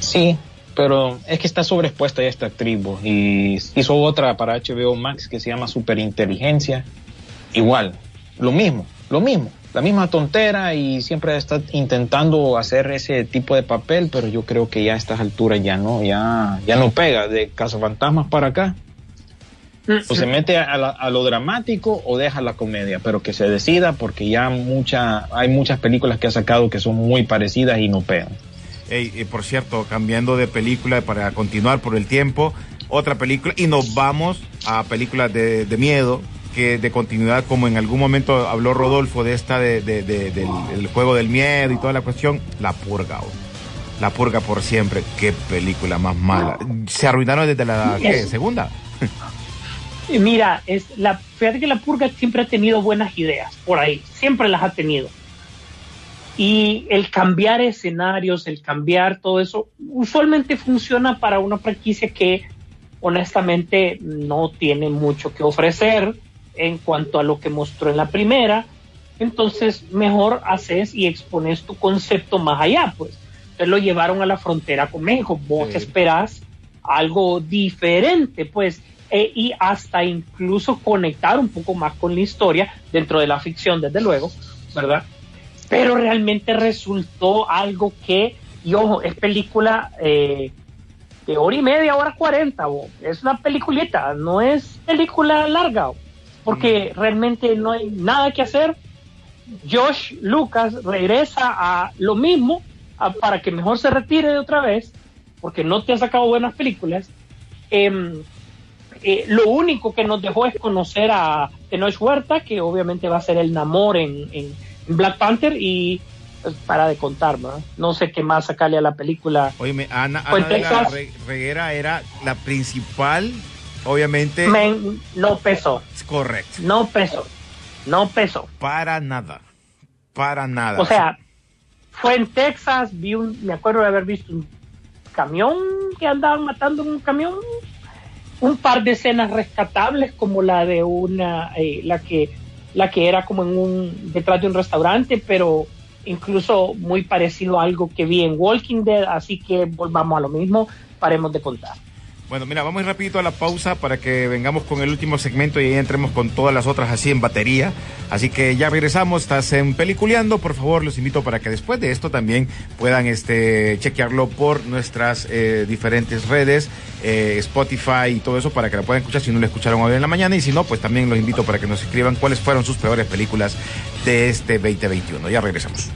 Sí, pero es que está sobreexpuesta ya esta vos, y hizo otra para HBO Max que se llama Superinteligencia. Igual, lo mismo, lo mismo, la misma tontera y siempre está intentando hacer ese tipo de papel, pero yo creo que ya a estas alturas ya no, ya, ya no pega de Cazafantasmas para acá. O se mete a, la- a lo dramático o deja la comedia, pero que se decida porque ya mucha, hay muchas películas que ha sacado que son muy parecidas y no pegan. Y por cierto, cambiando de película para continuar por el tiempo, otra película y nos vamos a películas de, de miedo que de continuidad como en algún momento habló Rodolfo de esta de, de- de- del, del juego del miedo y toda la cuestión, La Purga. oh. La Purga por siempre, qué película más mala. Se arruinaron desde la segunda. Y Mira, es la, fíjate que la purga siempre ha tenido buenas ideas por ahí, siempre las ha tenido. Y el cambiar escenarios, el cambiar todo eso, usualmente funciona para una franquicia que honestamente no tiene mucho que ofrecer en cuanto a lo que mostró en la primera. Entonces, mejor haces y expones tu concepto más allá, pues. Entonces lo llevaron a la frontera con México. Vos Sí. esperás algo diferente, pues, e- y hasta incluso conectar un poco más con la historia dentro de la ficción, desde luego, ¿verdad? Pero realmente resultó algo que, y ojo, es película eh, de hora y media, hora cuarenta, es una peliculita, no es película larga, bo, porque realmente no hay nada que hacer. Josh Lucas regresa a lo mismo a- para que mejor se retire de otra vez, porque no te ha sacado buenas películas. Em, eh, lo único que nos dejó es conocer a Tenoch Huerta, que obviamente va a ser el Namor en- en Black Panther, y pues, para de contar, ¿no? No sé qué más sacarle a la película. Oye, Ana, en Ana de la Reguera era la principal, obviamente. Men, no pesó, Correcto. no pesó, no pesó. Para nada. Para nada. O sea, fue en Texas, vi un, me acuerdo de haber visto un camión que andaban matando en un camión, un par de escenas rescatables como la de una, eh, la que, la que era como en un, detrás de un restaurante, pero incluso muy parecido a algo que vi en Walking Dead, así que volvamos a lo mismo, paremos de contar. Bueno, mira, vamos rapidito a la pausa para que vengamos con el último segmento y ahí entremos con todas las otras así en batería. Así que ya regresamos, estás en Peliculeando, por favor, los invito para que después de esto también puedan este chequearlo por nuestras eh, diferentes redes, eh, Spotify y todo eso para que la puedan escuchar si no la escucharon hoy en la mañana y si no, pues también los invito para que nos escriban cuáles fueron sus peores películas de este 2021. Ya regresamos.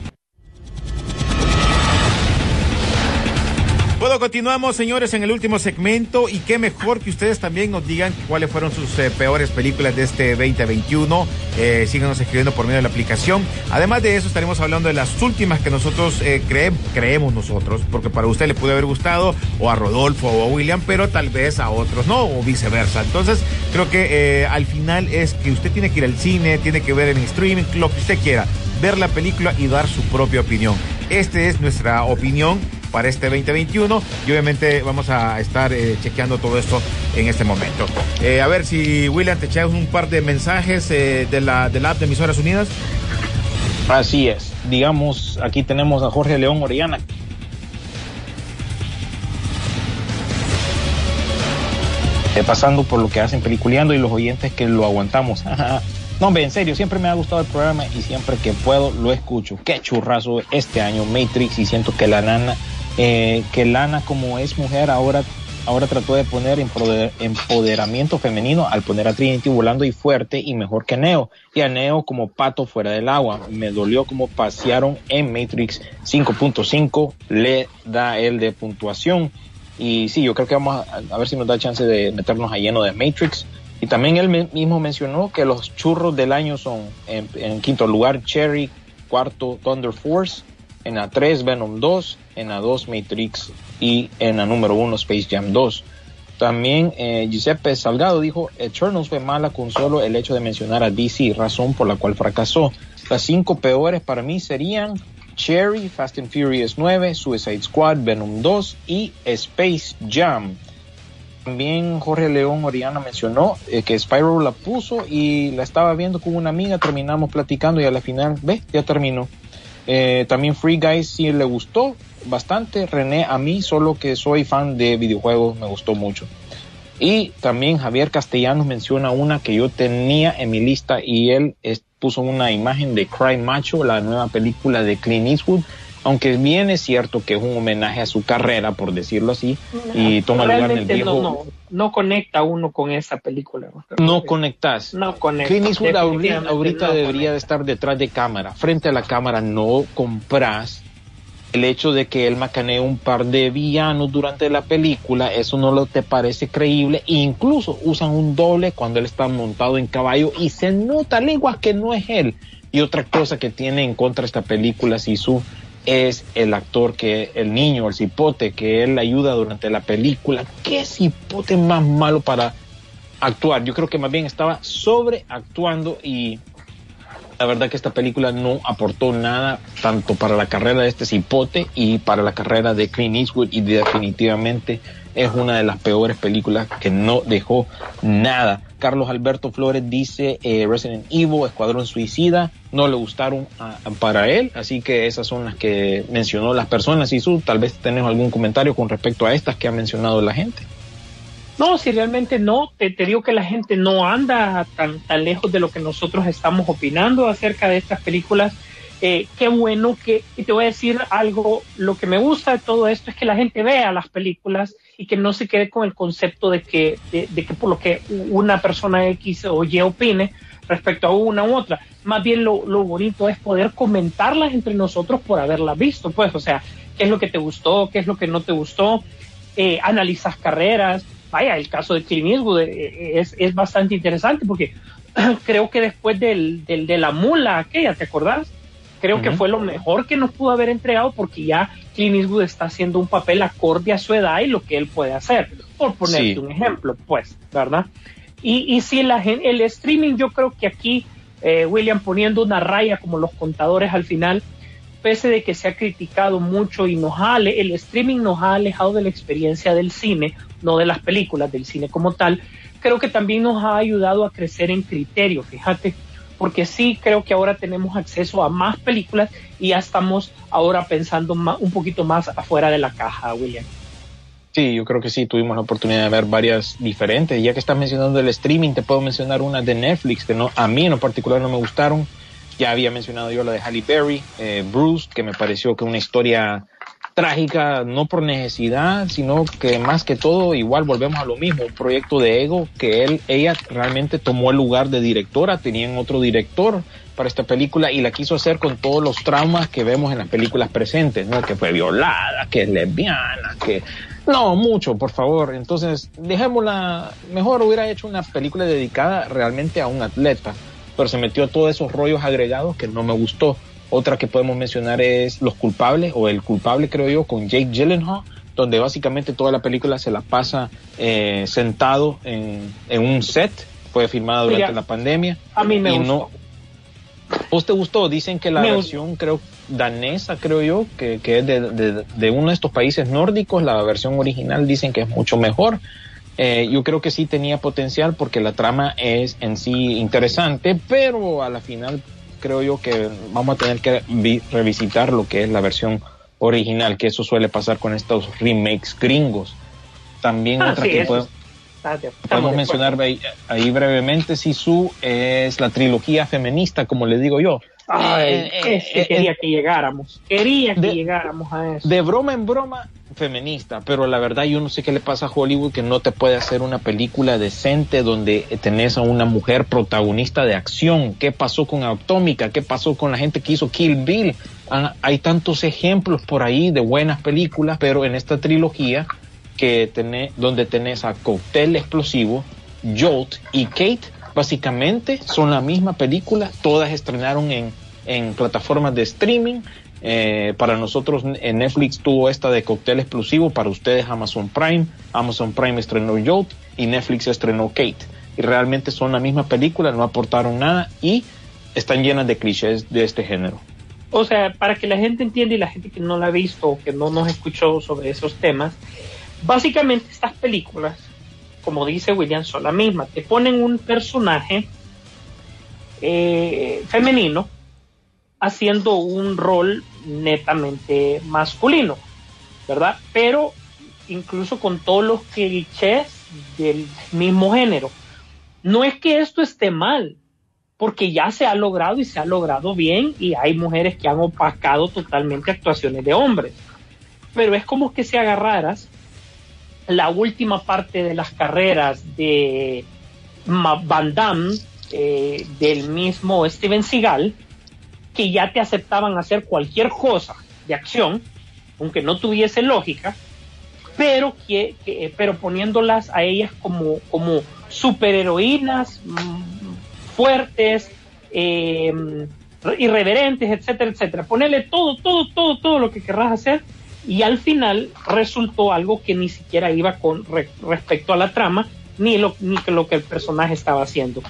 Bueno, continuamos, señores, en el último segmento y qué mejor que ustedes también nos digan cuáles fueron sus eh, peores películas de este 2021. Eh, síganos escribiendo por medio de la aplicación. Además de eso, estaremos hablando de las últimas que nosotros eh, creem- creemos nosotros, porque para usted le puede haber gustado o a Rodolfo o a William, pero tal vez a otros no, o viceversa. Entonces, creo que eh, al final es que usted tiene que ir al cine, tiene que ver en streaming, lo que usted quiera, ver la película y dar su propia opinión. Esta es nuestra opinión para este 2021 y obviamente vamos a estar eh, chequeando todo esto en este momento. Eh, a ver si William te echas un par de mensajes eh, de, la, de la app de Emisoras Unidas. Así es. Digamos, aquí tenemos a Jorge León Orellana. Pasando por lo que hacen peliculeando y los oyentes que lo aguantamos. <laughs> no, hombre, en serio, siempre me ha gustado el programa y siempre que puedo lo escucho. Qué churrazo este año Matrix y siento que la nana, eh, que Lana como es mujer ahora ahora trató de poner empoder- empoderamiento femenino al poner a Trinity volando y fuerte y mejor que Neo. Y a Neo como pato fuera del agua. Me dolió como pasearon en Matrix 5.5. Le da el de puntuación. Y sí, yo creo que vamos a, ver si nos da chance de meternos a lleno de Matrix. Y también él mismo mencionó que los churros del año son en, en quinto lugar Cherry, cuarto Thunder Force, en la 3 Venom 2, en la 2 Matrix y en la número 1 Space Jam 2. También eh, Giuseppe Salgado dijo, Eternals fue mala con solo el hecho de mencionar a DC, razón por la cual fracasó. Las cinco peores para mí serían Cherry, Fast and Furious 9, Suicide Squad, Venom 2 y Space Jam. También Jorge León Oriana mencionó eh, que Spyro la puso y la estaba viendo con una amiga, terminamos platicando y a la final, ve, ya terminó. Eh, también Free Guys sí le gustó bastante. René, a mí, solo que soy fan de videojuegos, me gustó mucho. Y también Javier Castellanos menciona una que yo tenía en mi lista y él puso una imagen de Cry Macho, la nueva película de Clint Eastwood, aunque bien es cierto que es un homenaje a su carrera, por decirlo así, y toma lugar en el viejo... No, no, no conecta uno con esa película. No conectas. No conecta. Clint Eastwood ahorita, debería de estar detrás de cámara, frente a la cámara, no compras el hecho de que él macanee un par de villanos durante la película, eso no lo te parece creíble. E incluso usan un doble cuando él está montado en caballo y se nota lenguas que no es él. Y otra cosa que tiene en contra esta película, Sisu, es el actor que, el niño, el cipote, que él ayuda durante la película. ¿Qué cipote más malo para actuar? Yo creo que más bien estaba sobreactuando y la verdad que esta película no aportó nada tanto para la carrera de este cipote y para la carrera de Clint Eastwood y definitivamente es una de las peores películas que no dejó nada. Carlos Alberto Flores dice eh, Resident Evil, Escuadrón Suicida, no le gustaron para él, así que esas son las que mencionó las personas. Y su, tal vez tenés algún comentario con respecto a estas que ha mencionado la gente. No, si realmente no, te, digo que la gente no anda tan, tan lejos de lo que nosotros estamos opinando acerca de estas películas. Eh, qué bueno que, y te voy a decir algo, lo que me gusta de todo esto es que la gente vea las películas y que no se quede con el concepto de que, de, que por lo que una persona X o Y opine respecto a una u otra. Más bien lo, lo bonito es poder comentarlas entre nosotros por haberlas visto, pues, o sea, qué es lo que te gustó, qué es lo que no te gustó, eh, analizas carreras, vaya, el caso de Clint Eastwood eh, eh, es, es bastante interesante porque <clears throat> creo que después del, del, de la mula aquella, ¿te acordás? Creo que fue lo mejor que nos pudo haber entregado porque ya Clint Eastwood está haciendo un papel acorde a su edad y lo que él puede hacer, por ponerte un ejemplo, pues, ¿verdad? Y, y si la, el streaming, yo creo que aquí, eh, William, poniendo una raya como los contadores al final, pese de que se ha criticado mucho y nos ha, el streaming nos ha alejado de la experiencia del cine, no de las películas, del cine como tal, creo que también nos ha ayudado a crecer en criterio, fíjate, porque sí creo que ahora tenemos acceso a más películas y ya estamos ahora pensando un poquito más afuera de la caja, William. Sí, yo creo que sí, tuvimos la oportunidad de ver varias diferentes. Ya que estás mencionando el streaming, te puedo mencionar una de Netflix que no, a mí en lo particular no me gustaron ya había mencionado yo la de Halle Berry, eh, Bruce, que me pareció que una historia trágica, no por necesidad, sino que más que todo, igual volvemos a lo mismo, un proyecto de ego que él, ella realmente tomó el lugar de directora, tenían otro director para esta película y la quiso hacer con todos los traumas que vemos en las películas presentes, ¿no? Que fue violada, que es lesbiana, que no, mucho, por favor. Entonces, dejémosla, mejor hubiera hecho una película dedicada realmente a un atleta pero se metió todos esos rollos agregados que no me gustó. Otra que podemos mencionar es Los culpables, o El culpable creo yo, con Jake Gyllenhaal, donde básicamente toda la película se la pasa eh, sentado en, un set, fue filmada durante la pandemia. A mí me gustó. No, ¿Vos te gustó? Dicen que la versión, creo, danesa, creo yo, que, que es de, de, uno de estos países nórdicos, la versión original dicen que es mucho mejor. Eh, yo creo que sí tenía potencial porque la trama es en sí interesante, pero a la final creo yo que vamos a tener que revisitar lo que es la versión original, que eso suele pasar con estos remakes gringos. También ah, otra que podemos mencionar ahí, ahí, brevemente, Sisu, es la trilogía feminista, como le digo yo. Ay, eh, eh, quería que llegáramos, quería que llegáramos a eso. De broma en broma, feminista, pero la verdad yo no sé qué le pasa a Hollywood que no te puede hacer una película decente donde tenés a una mujer protagonista de acción. ¿Qué pasó con Atómica? ¿Qué pasó con la gente que hizo Kill Bill? Ah, hay tantos ejemplos por ahí de buenas películas, pero en esta trilogía que tenés, donde tenés a Cocktail Explosivo, Jolt y Kate, básicamente son la misma película, todas estrenaron en en plataformas de streaming. Eh, para nosotros en Netflix tuvo esta de cóctel explosivo, para ustedes Amazon Prime, Amazon Prime estrenó Jolt y Netflix estrenó Kate. Y realmente son la misma película, no aportaron nada y están llenas de clichés de este género. O sea, para que la gente entienda y la gente que no la ha visto o que no nos escuchó sobre esos temas, básicamente estas películas, como dice William, son la misma. Te ponen un personaje eh, femenino haciendo un rol netamente masculino, ¿verdad? Pero incluso con todos los clichés del mismo género. No es que esto esté mal, porque ya se ha logrado y se ha logrado bien y hay mujeres que han opacado totalmente actuaciones de hombres. Pero es como que si agarraras la última parte de las carreras de Van Damme, eh, del mismo Steven Seagal, que ya te aceptaban hacer cualquier cosa de acción, aunque no tuviese lógica, pero, que, pero poniéndolas a ellas como, como superheroínas mm, fuertes, eh, irreverentes, etcétera, etcétera. Ponerle todo, todo, todo, todo lo que querrás hacer y al final resultó algo que ni siquiera iba con respecto a la trama ni lo, ni lo que el personaje estaba haciendo.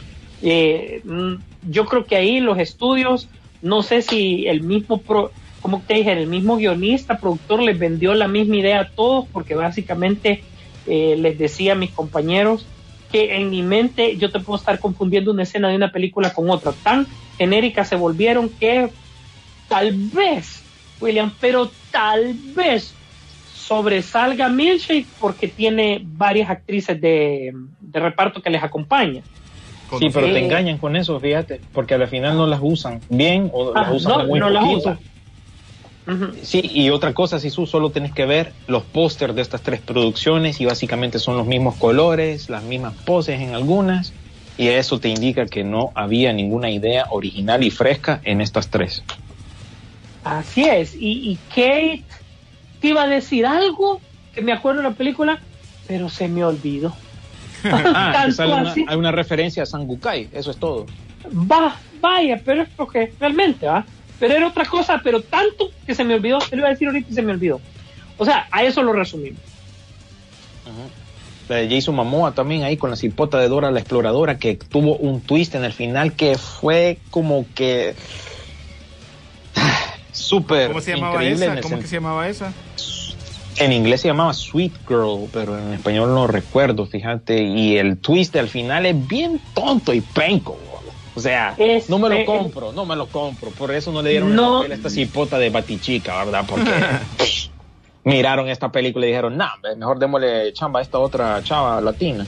Eh, mm, yo creo que ahí los estudios, no sé si el mismo, pro, como te dije, el mismo guionista, productor les vendió la misma idea a todos, porque básicamente eh, les decía a mis compañeros que en mi mente yo te puedo estar confundiendo una escena de una película con otra. Tan genéricas se volvieron que tal vez, William, pero tal vez sobresalga Milkshake porque tiene varias actrices de, de reparto que les acompañan. Sí, pero te engañan con eso, fíjate, porque al final no las usan bien o las ah, usan muy poquito. Sí, y otra cosa, si tú solo tienes que ver los pósters de estas tres producciones y básicamente son los mismos colores, las mismas poses en algunas, y eso te indica que no había ninguna idea original y fresca en estas tres. Así es, y, Kate te iba a decir algo que me acuerdo de la película, pero se me olvidó. <laughs> ah, hay una referencia a Sangukai, eso es todo. Va, vaya, pero es porque realmente, ¿va? pero era otra cosa, pero tanto que se me olvidó, te lo iba a decir ahorita y se me olvidó. O sea, a eso lo resumimos. La de Jason Momoa también ahí con la cipota de Dora la exploradora que tuvo un twist en el final que fue como que <sighs> súper ¿Cómo se llamaba esa? ¿Cómo que se llamaba esa? En inglés se llamaba Sweet Girl, pero en español no recuerdo, fíjate. Y el twist al final es bien tonto y penco. O sea, no me lo compro, no me lo compro. Por eso no le dieron no, a esta cipota de Batichica, ¿verdad? Porque <laughs> miraron esta película y dijeron, nah, mejor démosle chamba a esta otra chava latina.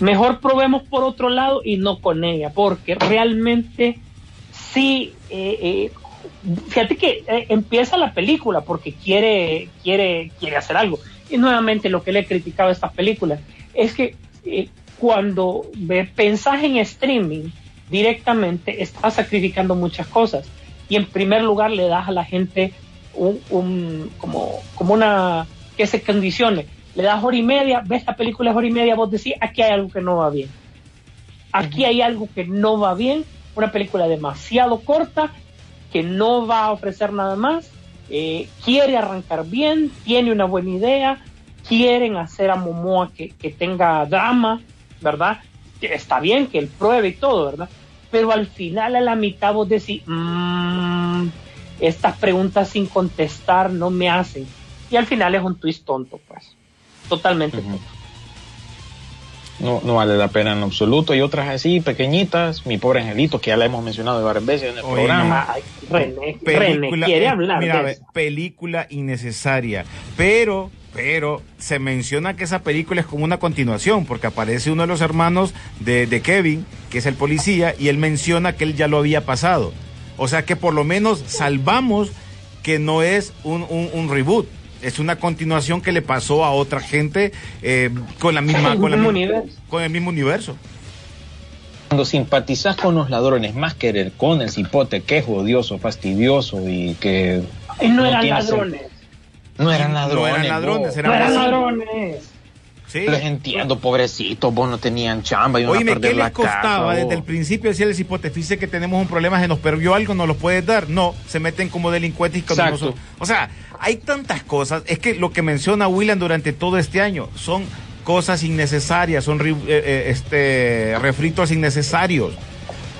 Mejor probemos por otro lado y no con ella, porque realmente sí, eh, eh, fíjate que eh, empieza la película porque quiere, quiere, quiere hacer algo. Y nuevamente lo que le he criticado a esta película es que cuando pensás en streaming, directamente está sacrificando muchas cosas. Y en primer lugar le das a la gente un, como, como una que se condicione. Le das hora y media, ves la película es hora y media, vos decís, aquí hay algo que no va bien. Aquí hay algo que no va bien, una película demasiado corta, que no va a ofrecer nada más, eh, quiere arrancar bien, tiene una buena idea, quieren hacer a Momoa que, que tenga drama, ¿verdad? está bien que él pruebe y todo, ¿verdad? Pero al final, a la mitad, vos decís, mmm, estas preguntas sin contestar no me hacen. Y al final es un twist tonto, pues. Totalmente tonto. No, no vale la pena en absoluto. Y otras así, pequeñitas, mi pobre angelito, que ya la hemos mencionado varias veces en el programa. René, René, quiere hablar de eso. Película innecesaria. Pero pero se menciona que esa película es como una continuación, porque aparece uno de los hermanos de, Kevin, que es el policía, y él menciona que él ya lo había pasado. O sea que por lo menos salvamos que no es un, reboot, es una continuación que le pasó a otra gente eh, con la misma, con, con el mismo universo. Cuando simpatizas con los ladrones, más que con el cipote que es odioso, fastidioso y que... no, eran ladrones. No eran ladrones. No eran ladrones, eran, ladrones. Sí. Les entiendo, pobrecitos, vos no tenían chamba perder ¿qué les costaba casa, desde el principio decirles hipotefice que tenemos un problema, se nos perdió algo, no los puedes dar? No, se meten como delincuentes y cuando Exacto. no son- O sea, hay tantas cosas. Es que lo que menciona William durante todo este año son cosas innecesarias, son ri- eh, eh, este, refritos innecesarios.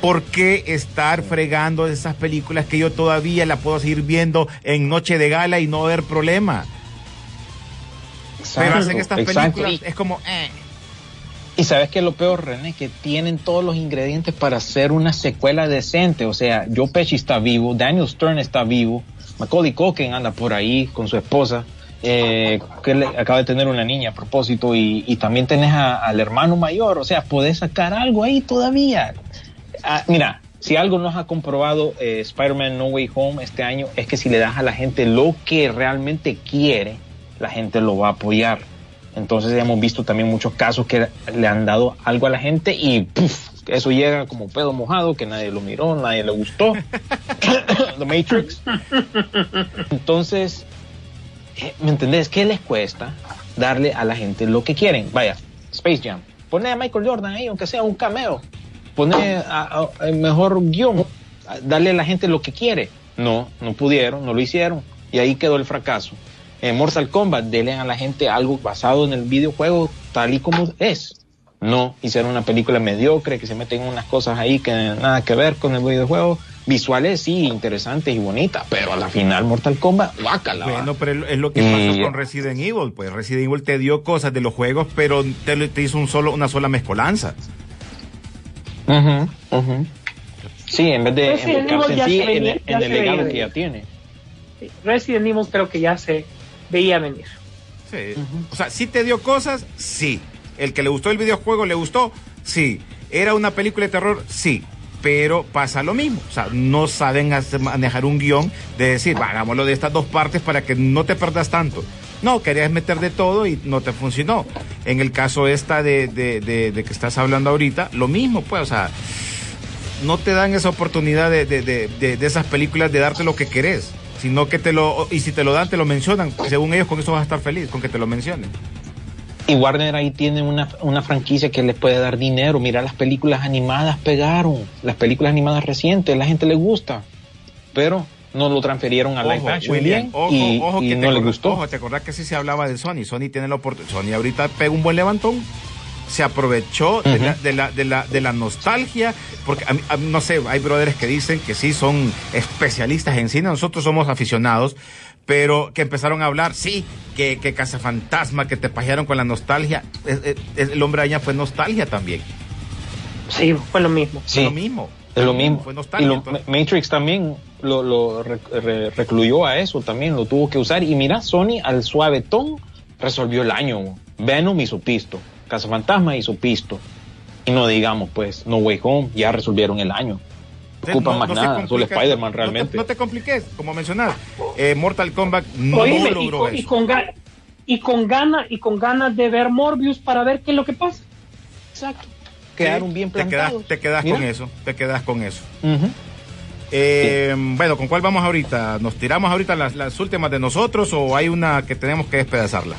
¿Por qué estar fregando esas películas que yo todavía la puedo seguir viendo en Noche de Gala y no haber problema? Pero Exacto, hacen estas exacto. películas, es como, eh. Y sabes que lo peor, René, que tienen todos los ingredientes para hacer una secuela decente. O sea, Joe Pesci está vivo, Daniel Stern está vivo, Macaulay Culkin anda por ahí con su esposa, eh, que le- acaba de tener una niña a propósito, y, y también tenés a- al hermano mayor. O sea, podés sacar algo ahí todavía. Ah, mira, si algo nos ha comprobado eh, Spider-Man No Way Home este año es que si le das a la gente lo que realmente quiere, la gente lo va a apoyar. Entonces hemos visto también muchos casos que le han dado algo a la gente y ¡puf! eso llega como pedo mojado, que nadie lo miró, nadie le gustó. <coughs> The Matrix. Entonces, eh, ¿me entendés? ¿Qué les cuesta darle a la gente lo que quieren? Vaya, Space Jam. Pone a Michael Jordan ahí, aunque sea un cameo. Pone a- a- el mejor guion. A- Darle a la gente lo que quiere. No, no pudieron, no lo hicieron. Y ahí quedó el fracaso. En Mortal Kombat, denle a la gente algo basado en el videojuego tal y como es. No, hicieron una película mediocre que se meten unas cosas ahí que nada que ver con el videojuego. Visuales sí, interesantes y bonitas, pero a la final Mortal Kombat, guácala. va. Bueno, pero es lo que Y- pasó con Resident Evil. Pues Resident Evil te dio cosas de los juegos, pero te, te hizo un solo, una sola mezcolanza. Sí, en vez de Resident enfocarse Evil en ya sí, en, ya en el legado que ya tiene. Resident Evil creo que ya se veía venir. Sí. O sea, sí te dio cosas, sí. El que le gustó el videojuego, le gustó, sí. Era una película de terror, sí. Pero pasa lo mismo. O sea, no saben hacer- manejar un guion de decir, "Va, hagámoslo de estas dos partes para que no te perdas tanto. No, querías meter de todo y no te funcionó. En el caso esta de, de, de- de que estás hablando ahorita, lo mismo, pues, o sea, no te dan esa oportunidad de, de, de, de- de esas películas de darte lo que querés, sino que te lo, y si te lo dan, te lo mencionan. Según ellos, con eso vas a estar feliz, con que te lo mencionen. Y Warner ahí tiene una, una franquicia que les puede dar dinero. Mira, las películas animadas pegaron. Las películas animadas recientes, la gente le gusta. Pero no lo transferieron a live Ojo, action William, bien ojo, y, ojo que no le gustó. Ojo, te acordás que sí se hablaba de Sony. Sony tiene la oportunidad. Sony ahorita pega un buen levantón. Se aprovechó de, la, de, la, de, la, de la nostalgia, porque a no sé, hay brothers que dicen que sí son especialistas en cine, nosotros somos aficionados, pero que empezaron a hablar, sí, que, que Cazafantasma, que te pajearon con la nostalgia. Es- es- es- el hombre araña fue nostalgia también. Sí, fue lo mismo. Sí, lo mismo. es lo mismo. Fue Y nostalgia. lo-. Ma- Matrix también lo, lo re- re- recluyó a eso, también lo tuvo que usar. Y mira, Sony al suavetón resolvió el año. Venom hizo pisto, Cazafantasma hizo pisto. Y no digamos, pues, No Way Home, ya resolvieron el año. No ocupan más se nada, solo Spider-Man no te- realmente. No te, compliques, como mencionar. Eh, Mortal Kombat no Oíme, y, logró y eso. con y con ganas y con ganas de ver Morbius para ver qué es lo que pasa. Exacto. Quedaron Sí, bien te quedas, plantados. te quedas con eso, te quedas con eso. Eh, Bueno, ¿con cuál vamos ahorita? ¿Nos tiramos ahorita las, las últimas de nosotros o hay una que tenemos que despedazarla?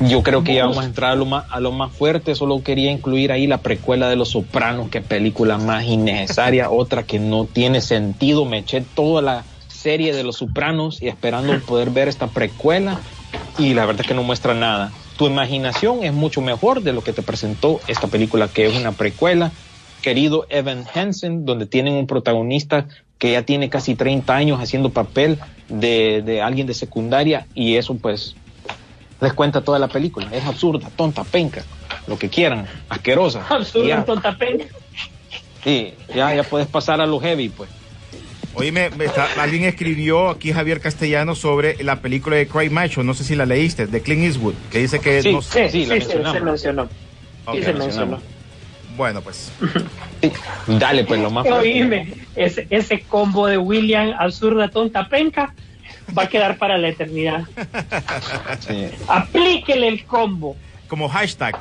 Yo creo que ya vamos a entrar a lo más, a lo más fuerte. Solo quería incluir ahí la precuela de Los Sopranos, que película más innecesaria, <laughs> otra que no tiene sentido. Me eché toda la serie de Los Sopranos y esperando poder ver esta precuela y la verdad es que no muestra nada. Tu imaginación es mucho mejor de lo que te presentó esta película, que es una precuela. Querido Evan Hansen, donde tienen un protagonista que ya tiene casi 30 años haciendo papel de, de alguien de secundaria y eso pues les cuenta toda la película. Es absurda, tonta, penca, lo que quieran, asquerosa. <laughs> Ya, tonta pena. sí, ya, ya puedes pasar a lo heavy, pues. Oye, me, me está- alguien escribió aquí Javier Castellano sobre la película de Cry Macho, no sé si la leíste, de Clint Eastwood, que dice que Sí. no Sí, Sí, sí, la sí, se mencionó. Ok, sí, se mencionó. Bueno, pues. <laughs> Sí. Dale, pues lo más fuerte. Oíme, ese, ese combo de William, absurda, tonta, penca, va a quedar para la eternidad. Sí. Aplíquele el combo. Como hashtag.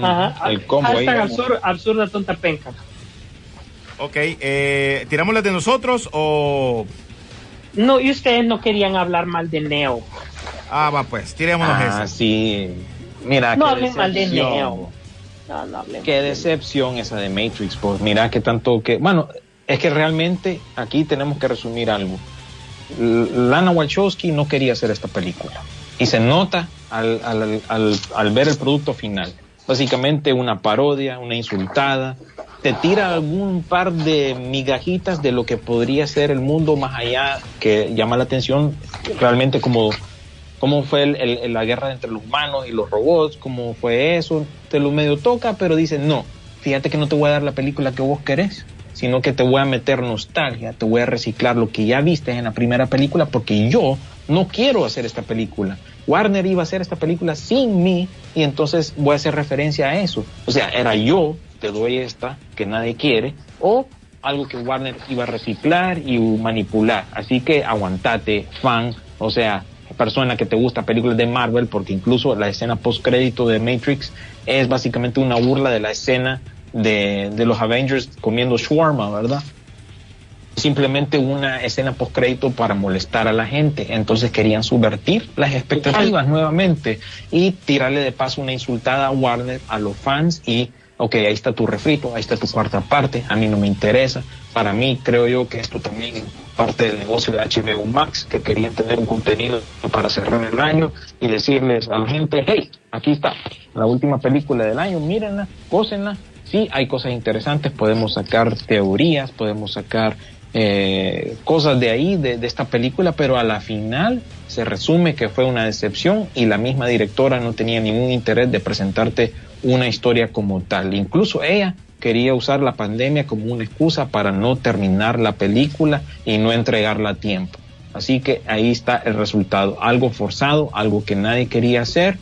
Ajá. El combo ahí. Hashtag vamos. absur- absurda, tonta, penca. Ok, eh, ¿tiramos las de nosotros o...? No, y ustedes no querían hablar mal de Neo. Ah, va pues, tirémonos Ah, esa. sí. Mira, No qué hablen mal de decepción. Neo. No, no hablen Qué decepción esa de Matrix, pues mira que tanto que, bueno, es que realmente aquí tenemos que resumir algo. Lana Wachowski no quería hacer esta película. Y se nota al, al- al- ver el producto final. Básicamente una parodia, una insultada, te tira algún par de migajitas de lo que podría ser el mundo más allá que llama la atención realmente como cómo fue la guerra entre los humanos y los robots, cómo fue eso, te lo medio toca, pero dice, no, fíjate que no te voy a dar la película que vos querés, sino que te voy a meter nostalgia, te voy a reciclar lo que ya viste en la primera película, porque yo no quiero hacer esta película. Warner iba a hacer esta película sin mí y entonces voy a hacer referencia a eso. O sea, era yo, te doy esta que nadie quiere, o algo que Warner iba a reciclar y manipular. Así que aguantate, fan, o sea, persona que te gusta películas de Marvel, porque incluso la escena post crédito de Matrix es básicamente una burla de la escena de, de los Avengers comiendo shawarma, ¿verdad? Simplemente una escena post crédito para molestar a la gente. Entonces querían subvertir las expectativas nuevamente y tirarle de paso una insultada a Warner, a los fans y ok, ahí está tu refrito, ahí está tu cuarta parte, a mí no me interesa. Para mí creo yo que esto también es parte del negocio de HBO Max, que querían tener un contenido para cerrar el año y decirles a la gente, hey, aquí está, la última película del año, mírenla, gócenla. Sí, hay cosas interesantes, podemos sacar teorías, podemos sacar eh, cosas de ahí, de, de esta película, pero a la final se resume que fue una decepción y la misma directora no tenía ningún interés de presentarte una historia como tal. Incluso ella quería usar la pandemia como una excusa para no terminar la película y no entregarla a tiempo. Así que ahí está el resultado, algo forzado, algo que nadie quería hacer.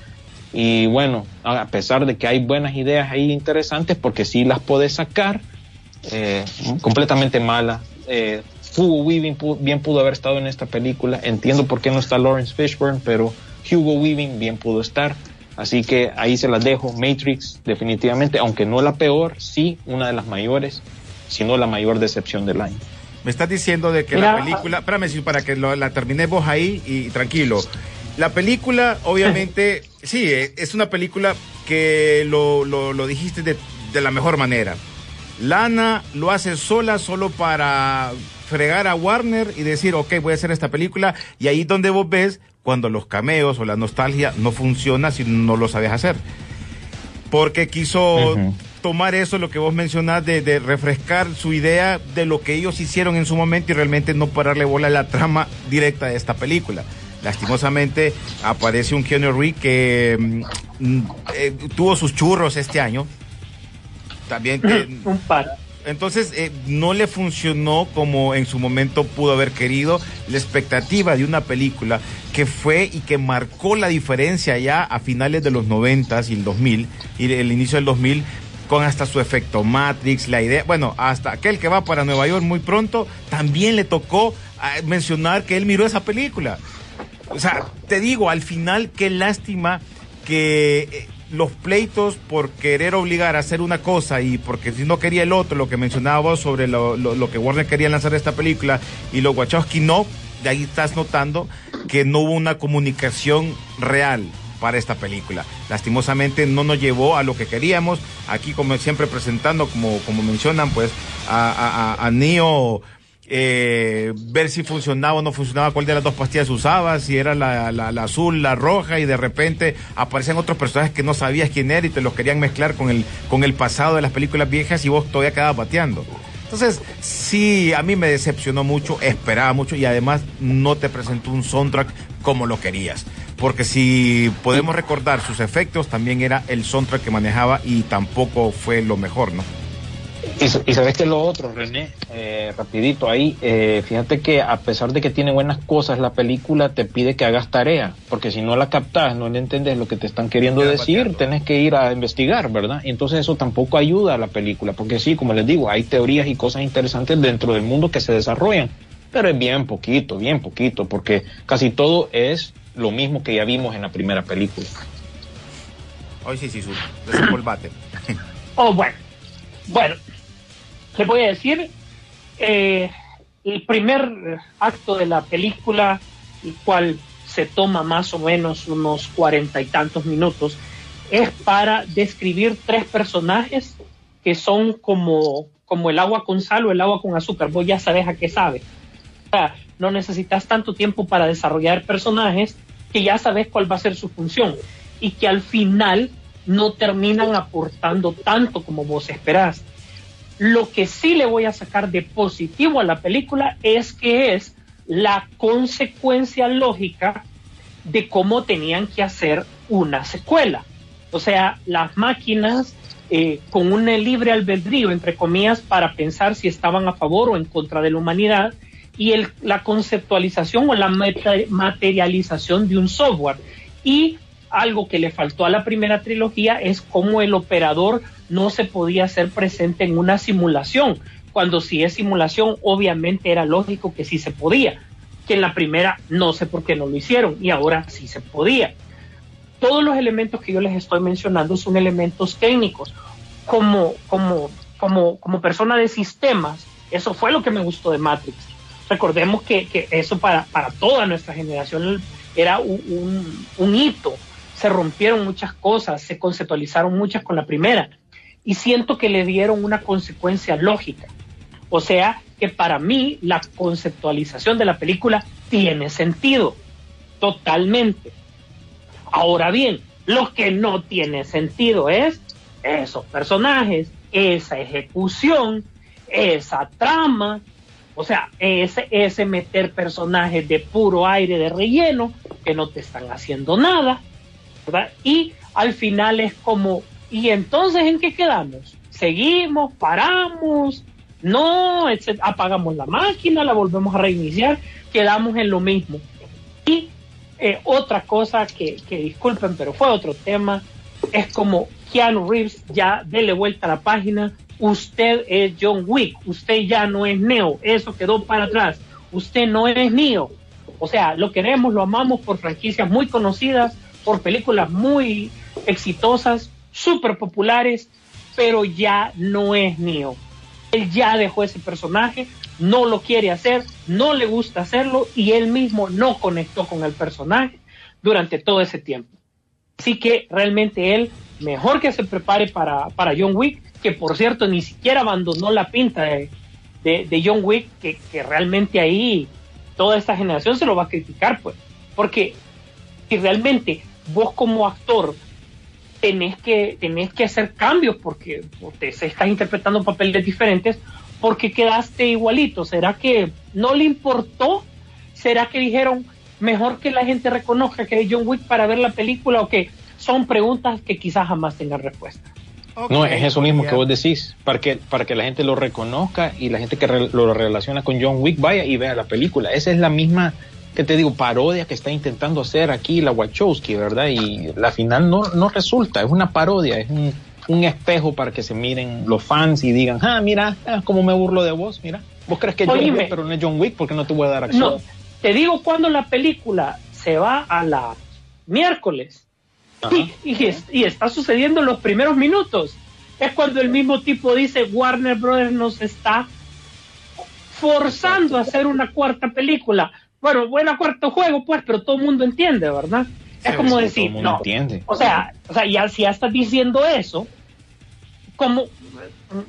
Y bueno, a pesar de que hay buenas ideas ahí interesantes, porque sí las puedes sacar, eh, completamente mala. Eh, Hugo Weaving bien pudo haber estado en esta película. Entiendo por qué no está Lawrence Fishburne, pero Hugo Weaving bien pudo estar. Así que ahí se las dejo. Matrix, definitivamente, aunque no la peor, sí una de las mayores, si no la mayor decepción del año. Me estás diciendo de que Mira, la película, espérame para que lo- la termines vos ahí y tranquilo. La película, obviamente, <laughs> sí, eh, es una película que lo, lo- lo dijiste de, de la mejor manera. Lana lo hace sola, solo para fregar a Warner y decir, ok, voy a hacer esta película. Y ahí es donde vos ves cuando los cameos o la nostalgia no funciona si no lo sabes hacer. Porque quiso tomar eso, lo que vos mencionás, de, de refrescar su idea de lo que ellos hicieron en su momento y realmente no pararle bola a la trama directa de esta película. Lastimosamente aparece un Keanu Reeves que mm, mm, eh, tuvo sus churros este año. También <clears throat> Un par. entonces eh, no le funcionó como en su momento pudo haber querido la expectativa de una película que fue y que marcó la diferencia ya a finales de los 90 y el 2000 y el inicio del 2000 con hasta su efecto Matrix, la idea, bueno, hasta aquel que va para Nueva York muy pronto, también le tocó ah, mencionar que él miró esa película. O sea, te digo, al final, qué lástima que eh, los pleitos por querer obligar a hacer una cosa y porque si no quería el otro, lo que mencionaba vos sobre lo, lo- que Warner quería lanzar esta película y los Wachowski no, de ahí estás notando que no hubo una comunicación real para esta película. Lastimosamente no nos llevó a lo que queríamos. Aquí, como siempre, presentando, como, como mencionan, pues, a, a- a Neo eh, ver si funcionaba o no funcionaba, cuál de las dos pastillas usaba, si era la, la- azul, la roja, y de repente aparecían otros personajes que no sabías quién era y te los querían mezclar con el, con el pasado de las películas viejas y vos todavía quedabas bateando. Entonces, sí, a mí me decepcionó mucho, esperaba mucho y además no te presentó un soundtrack como lo querías. Porque si podemos recordar sus efectos, también era el soundtrack que manejaba y tampoco fue lo mejor, ¿no? Y, y sabes que lo otro, René, eh, rapidito ahí, eh, fíjate que a pesar de que tiene buenas cosas, la película te pide que hagas tarea, porque si no la captas, no le entiendes lo que te están queriendo Queda decir, pateando. tenés que ir a investigar, ¿verdad? Y entonces eso tampoco ayuda a la película, porque sí, como les digo, hay teorías y cosas interesantes dentro del mundo que se desarrollan, pero es bien poquito, bien poquito, porque casi todo es lo mismo que ya vimos en la primera película. Hoy sí, sí, su desempolvate. Oh, bueno. Bueno, voy a decir, eh, el primer acto de la película, el cual se toma más o menos unos cuarenta y tantos minutos, es para describir tres personajes que son como, como el agua con sal o el agua con azúcar. Vos ya sabes a qué sabe. O sea, no necesitas tanto tiempo para desarrollar personajes que ya sabes cuál va a ser su función y que al final no terminan aportando tanto como vos esperás. Lo que sí le voy a sacar de positivo a la película es que es la consecuencia lógica de cómo tenían que hacer una secuela. O sea, las máquinas eh, con un libre albedrío, entre comillas, para pensar si estaban a favor o en contra de la humanidad, y la conceptualización o la materialización de un software. Y algo que le faltó a la primera trilogía es cómo el operador no se podía hacer presente en una simulación, cuando si es simulación obviamente era lógico que sí se podía, que en la primera no sé por qué no lo hicieron y ahora sí se podía. Todos los elementos que yo les estoy mencionando son elementos técnicos. Como, como, como, como persona de sistemas, eso fue lo que me gustó de Matrix. Recordemos que, que eso para, para toda nuestra generación era un, un, un hito se rompieron muchas cosas, se conceptualizaron muchas con la primera y siento que le dieron una consecuencia lógica. O sea, que para mí la conceptualización de la película tiene sentido, totalmente. Ahora bien, lo que no tiene sentido es esos personajes, esa ejecución, esa trama, o sea, ese, ese meter personajes de puro aire de relleno que no te están haciendo nada. Y al final es como, ¿y entonces en qué quedamos? ¿Seguimos? ¿Paramos? No, apagamos la máquina, la volvemos a reiniciar, quedamos en lo mismo. Y eh, otra cosa que, que, disculpen, pero fue otro tema, es como Keanu Reeves ya dele vuelta a la página, usted es John Wick, usted ya no es Neo, eso quedó para atrás, usted no es Neo. O sea, lo queremos, lo amamos por franquicias muy conocidas, por películas muy exitosas, súper populares, pero ya no es Neo. Él ya dejó ese personaje, no lo quiere hacer, no le gusta hacerlo y él mismo no conectó con el personaje durante todo ese tiempo. Así que realmente él, mejor que se prepare para, para John Wick, que por cierto ni siquiera abandonó la pinta de, de, de John Wick, que, que, realmente ahí toda esta generación se lo va a criticar, pues, porque si realmente vos como actor tenés que, tenés que hacer cambios porque, te estás interpretando papeles diferentes porque quedaste igualito. ¿Será que no le importó? ¿Será que dijeron mejor que la gente reconozca que es John Wick para ver la película o que son preguntas que quizás jamás tengan respuesta? Okay, no, es eso mismo que vos decís, para que, para que la gente lo reconozca y la gente que re, lo relaciona con John Wick vaya y vea la película. Esa es la misma que te digo, parodia que está intentando hacer aquí la Wachowski, ¿verdad? Y la final no, no resulta, es una parodia, es un, un espejo para que se miren los fans y digan, ah, mira, ah, cómo me burlo de vos, mira. Vos crees que es John Wick, pero no es John Wick porque no te voy a dar acción. No, te digo cuando la película se va a la miércoles y, y, y, está sucediendo en los primeros minutos. Es cuando el mismo tipo dice, Warner Brothers nos está forzando a hacer una cuarta película bueno, buena cuarto juego, pues, pero todo el mundo entiende, ¿verdad? es como decir, no. Entiende. O sea, o sea, ya si ya estás diciendo eso, como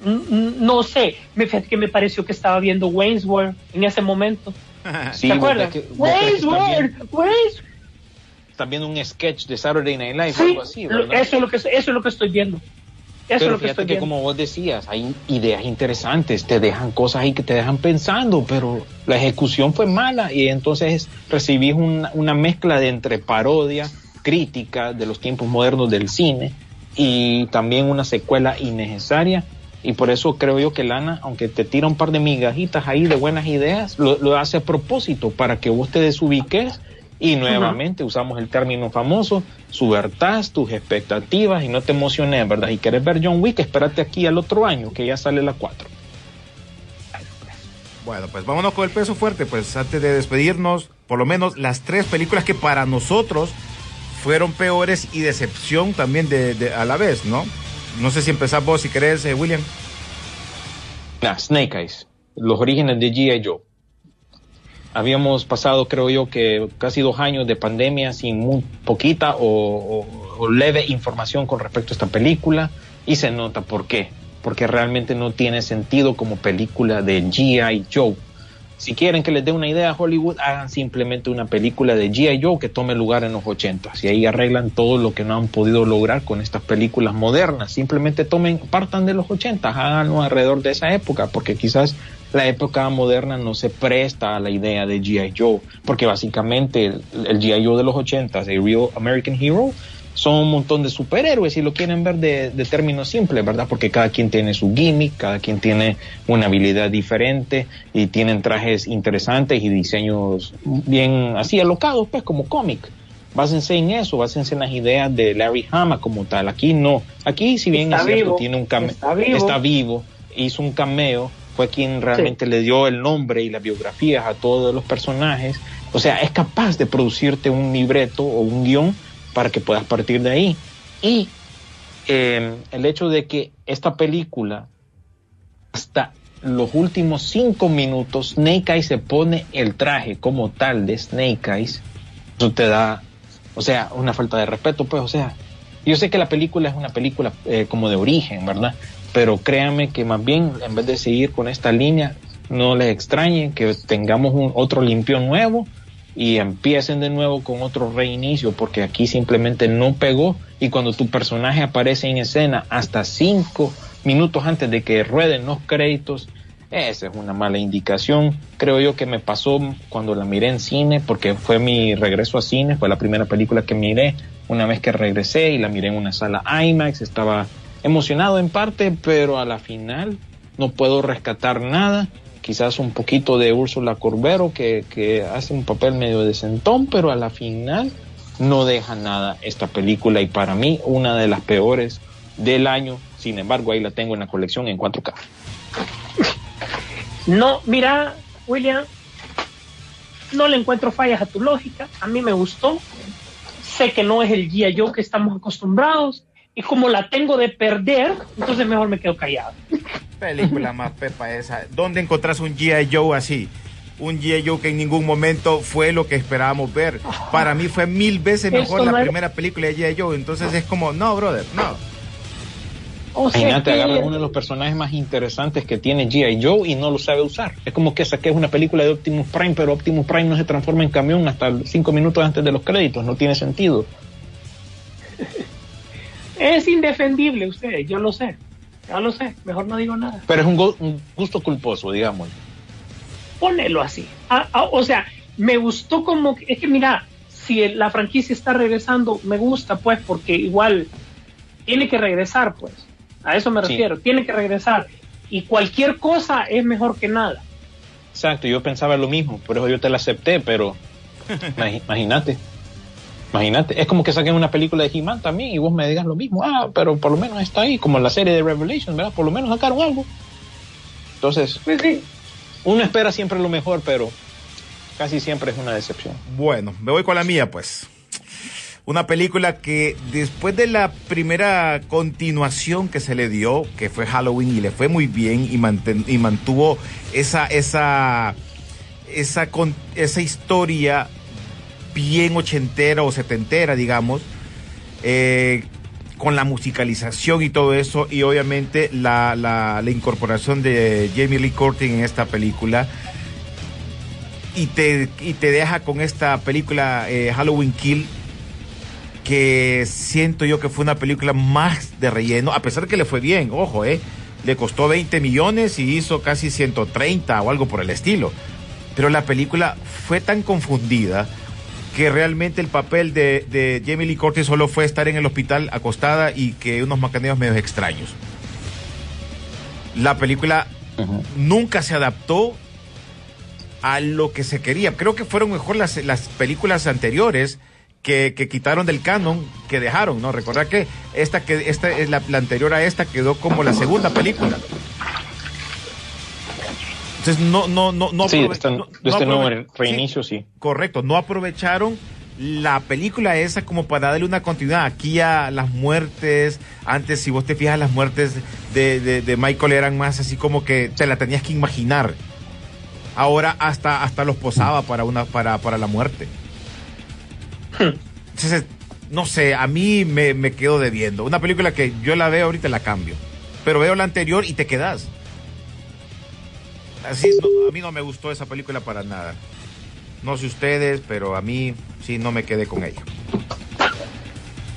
no sé, me que me pareció que estaba viendo Wayne's World en ese momento. <laughs> ¿Te acuerdas? Wayne's World, Wayne's viendo un sketch de Saturday Night Live o algo así, ¿verdad? Eso es lo que eso es lo que estoy viendo. Eso pero es lo fíjate que, que como vos decías, hay ideas interesantes, te dejan cosas ahí que te dejan pensando, pero la ejecución fue mala y entonces recibís una, una mezcla de entre parodia, crítica de los tiempos modernos del cine y también una secuela innecesaria. Y por eso creo yo que Lana, aunque te tira un par de migajitas ahí de buenas ideas, lo, lo hace a propósito para que vos te desubiques y nuevamente usamos el término famoso, subvertás tus expectativas y no te emociones, ¿verdad? Y quieres ver John Wick, espérate aquí al otro año, que ya sale la 4. Bueno, pues vámonos con el peso fuerte, pues antes de despedirnos, por lo menos las tres películas que para nosotros fueron peores y decepción también de, de a la vez, ¿no? No sé si empezás vos, si querés, eh, William. Nah, Snake Eyes, los orígenes de G.I. Joe. Habíamos pasado, creo yo, que casi dos años de pandemia sin muy poquita o, o- leve información con respecto a esta película y se nota por qué. Porque realmente no tiene sentido como película de G.I. Joe. Si quieren que les dé una idea a Hollywood, hagan simplemente una película de G.I. Joe que tome lugar en los 80 y ahí arreglan todo lo que no han podido lograr con estas películas modernas. Simplemente tomen, partan de los 80, háganlo alrededor de esa época, porque quizás la época moderna no se presta a la idea de G.I. Joe, porque básicamente el, el G.I. Joe de los 80, el Real American Hero, son un montón de superhéroes, si lo quieren ver de, de términos simples, ¿verdad? Porque cada quien tiene su gimmick, cada quien tiene una habilidad diferente y tienen trajes interesantes y diseños bien así alocados, pues como cómic. Básense en eso, básense en las ideas de Larry Hama como tal. Aquí no. Aquí, si bien Está es cierto, vivo, tiene un cameo, está vivo. está vivo, hizo un cameo, fue quien realmente le dio el nombre y las biografías a todos los personajes. O sea, es capaz de producirte un libreto o un guion para que puedas partir de ahí. Y eh, el hecho de que esta película, hasta los últimos cinco minutos, Snake Eyes se pone el traje como tal de Snake Eyes, eso te da, o sea, una falta de respeto, pues, o sea, yo sé que la película es una película eh, como de origen, ¿verdad? Pero créanme que más bien, en vez de seguir con esta línea, no les extrañe que tengamos un otro limpio nuevo y empiecen de nuevo con otro reinicio, porque aquí simplemente no pegó y cuando tu personaje aparece en escena hasta cinco minutos antes de que rueden los créditos, esa es una mala indicación. Creo yo que me pasó cuando la miré en cine, porque fue mi regreso a cine, fue la primera película que miré una vez que regresé y la miré en una sala IMAX, estaba emocionado en parte, pero a la final no puedo rescatar nada. Quizás un poquito de Úrsula Corbero que, que hace un papel medio decentón, pero a la final no deja nada esta película y para mí una de las peores del año. Sin embargo, ahí la tengo en la colección en 4K. No, mira, William, no le encuentro fallas a tu lógica. A mí me gustó. Sé que no es el G.I. Joe que estamos acostumbrados. Y como la tengo de perder, entonces mejor me quedo callado. Película más pepa esa. ¿Dónde encontrás un G.I. Joe así? Un G.I. Joe que en ningún momento fue lo que esperábamos ver. Para mí fue mil veces mejor Eso la no es- primera película de G.I. Joe. Entonces es como, no, brother, no. O sea Imagínate, que- agarras uno de los personajes más interesantes que tiene G.I. Joe y no lo sabe usar. Es como que saques una película de Optimus Prime, pero Optimus Prime no se transforma en camión hasta cinco minutos antes de los créditos. No tiene sentido. Es indefendible usted, yo lo sé. Ya lo sé, mejor no digo nada. Pero es un, un gusto culposo, digamos. Ponelo así. Ah, ah, o sea, me gustó como. que- Es que mira, si el- la franquicia está regresando, me gusta, pues, porque igual tiene que regresar, pues. A eso me Sí. refiero, tiene que regresar. Y cualquier cosa es mejor que nada. Exacto, yo pensaba lo mismo, por eso yo te la acepté, pero <laughs> imagínate. Imagínate, es como que saquen una película de He-Man también y vos me digas lo mismo. Ah, pero por lo menos está ahí, como la serie de Revelation, ¿verdad? Por lo menos sacaron algo. Entonces, Pues sí. uno espera siempre lo mejor, pero casi siempre es una decepción. Bueno, me voy con la mía, pues. Una película que después de la primera continuación que se le dio, que fue Halloween, y le fue muy bien y, manten- y mantuvo esa, esa, esa, con- esa historia bien ochentera o setentera, digamos, eh, con la musicalización y todo eso, y obviamente la, la, incorporación de Jamie Lee Curtis en esta película y te, y te deja con esta película eh, Halloween Kill que siento yo que fue una película más de relleno, a pesar que le fue bien, ojo, eh, le costó 20 millones y hizo casi 130 o algo por el estilo. Pero la película fue tan confundida que realmente el papel de, de Jamie Lee Curtis solo fue estar en el hospital acostada y que unos macaneos medios extraños. La película nunca se adaptó a lo que se quería. Creo que fueron mejor las, las películas anteriores que, que quitaron del canon, que dejaron, ¿no? Recordar que esta, que esta es la, la anterior a esta quedó como la segunda película. Entonces no, no, no, no, sí, este, no- de no este nuevo aprove- reinicio, sí. Correcto, no aprovecharon la película esa como para darle una continuidad. Aquí a las muertes, antes si vos te fijas las muertes de, de, de Michael eran más así como que te la tenías que imaginar. Ahora hasta, hasta los posaba para, una, para, para la muerte. <laughs> Entonces, no sé, a mí me, me quedo debiendo. Una película que yo la veo ahorita la cambio. Pero veo la anterior y te quedas. Así, no, a mí no me gustó esa película para nada. No sé ustedes, pero a mí sí no me quedé con ella.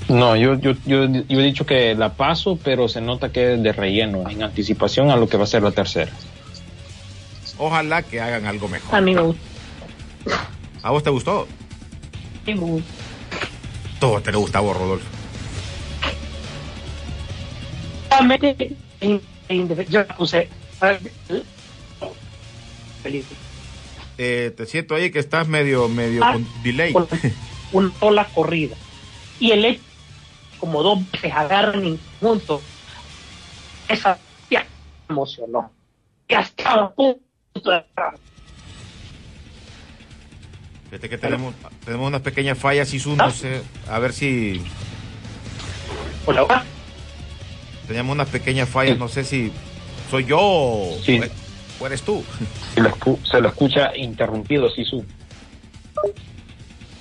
No, yo, yo, yo, yo he dicho que la paso, pero se nota que es de relleno, en anticipación a lo que va a ser la tercera. Ojalá que hagan algo mejor. A mí me gusta. ¿A vos te gustó? me gusta. Todo te le gusta a vos, Rodolfo. Yo la puse película. Eh, te siento ahí que estás medio, medio Ah, con delay. con una sola corrida. Y el hecho, como dos veces agarran conjunto, esa ya emocionó. Ya estaba a punto de Fíjate que tenemos, tenemos unas pequeñas fallas, y no sé, a ver si Hola. teníamos unas pequeñas fallas, no sé si soy yo Sí. o eres tú. Se lo, escu- se lo escucha interrumpido, Sisu.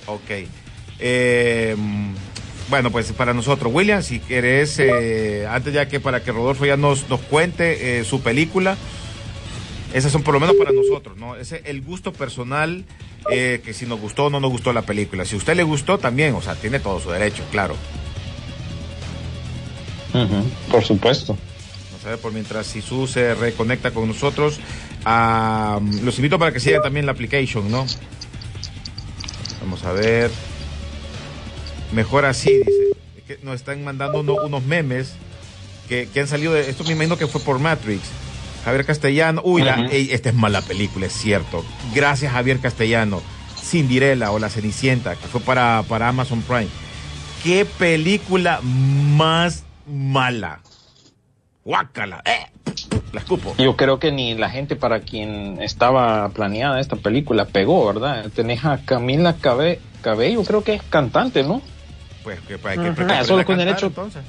Ok. Eh, bueno, pues para nosotros, William, si querés, eh, antes ya que para que Rodolfo ya nos, nos cuente eh, su película, esas son por lo menos para nosotros, ¿no? Ese el gusto personal, eh, que si nos gustó o no nos gustó la película. Si a usted le gustó también, o sea, tiene todo su derecho, claro. Por supuesto. A ver, por mientras Sisu se reconecta con nosotros, ah, los invito para que sigan también la application, ¿no? Vamos a ver. Mejor así, dice. Es que nos están mandando uno- unos memes que, que han salido de. Esto me imagino que fue por Matrix. Javier Castellano. Uy, la- ey, esta es mala película, es cierto. Gracias, Javier Castellano. Cinderella o La Cenicienta, que fue para, para Amazon Prime. Qué película más mala. Guácala. Eh, la escupo. Yo creo que ni la gente para quien estaba planeada esta película pegó, ¿verdad? Tenés a Camila Cabe Cabello, creo que es cantante, ¿no? Pues que, hay que Ah, solo con el hecho- entonces.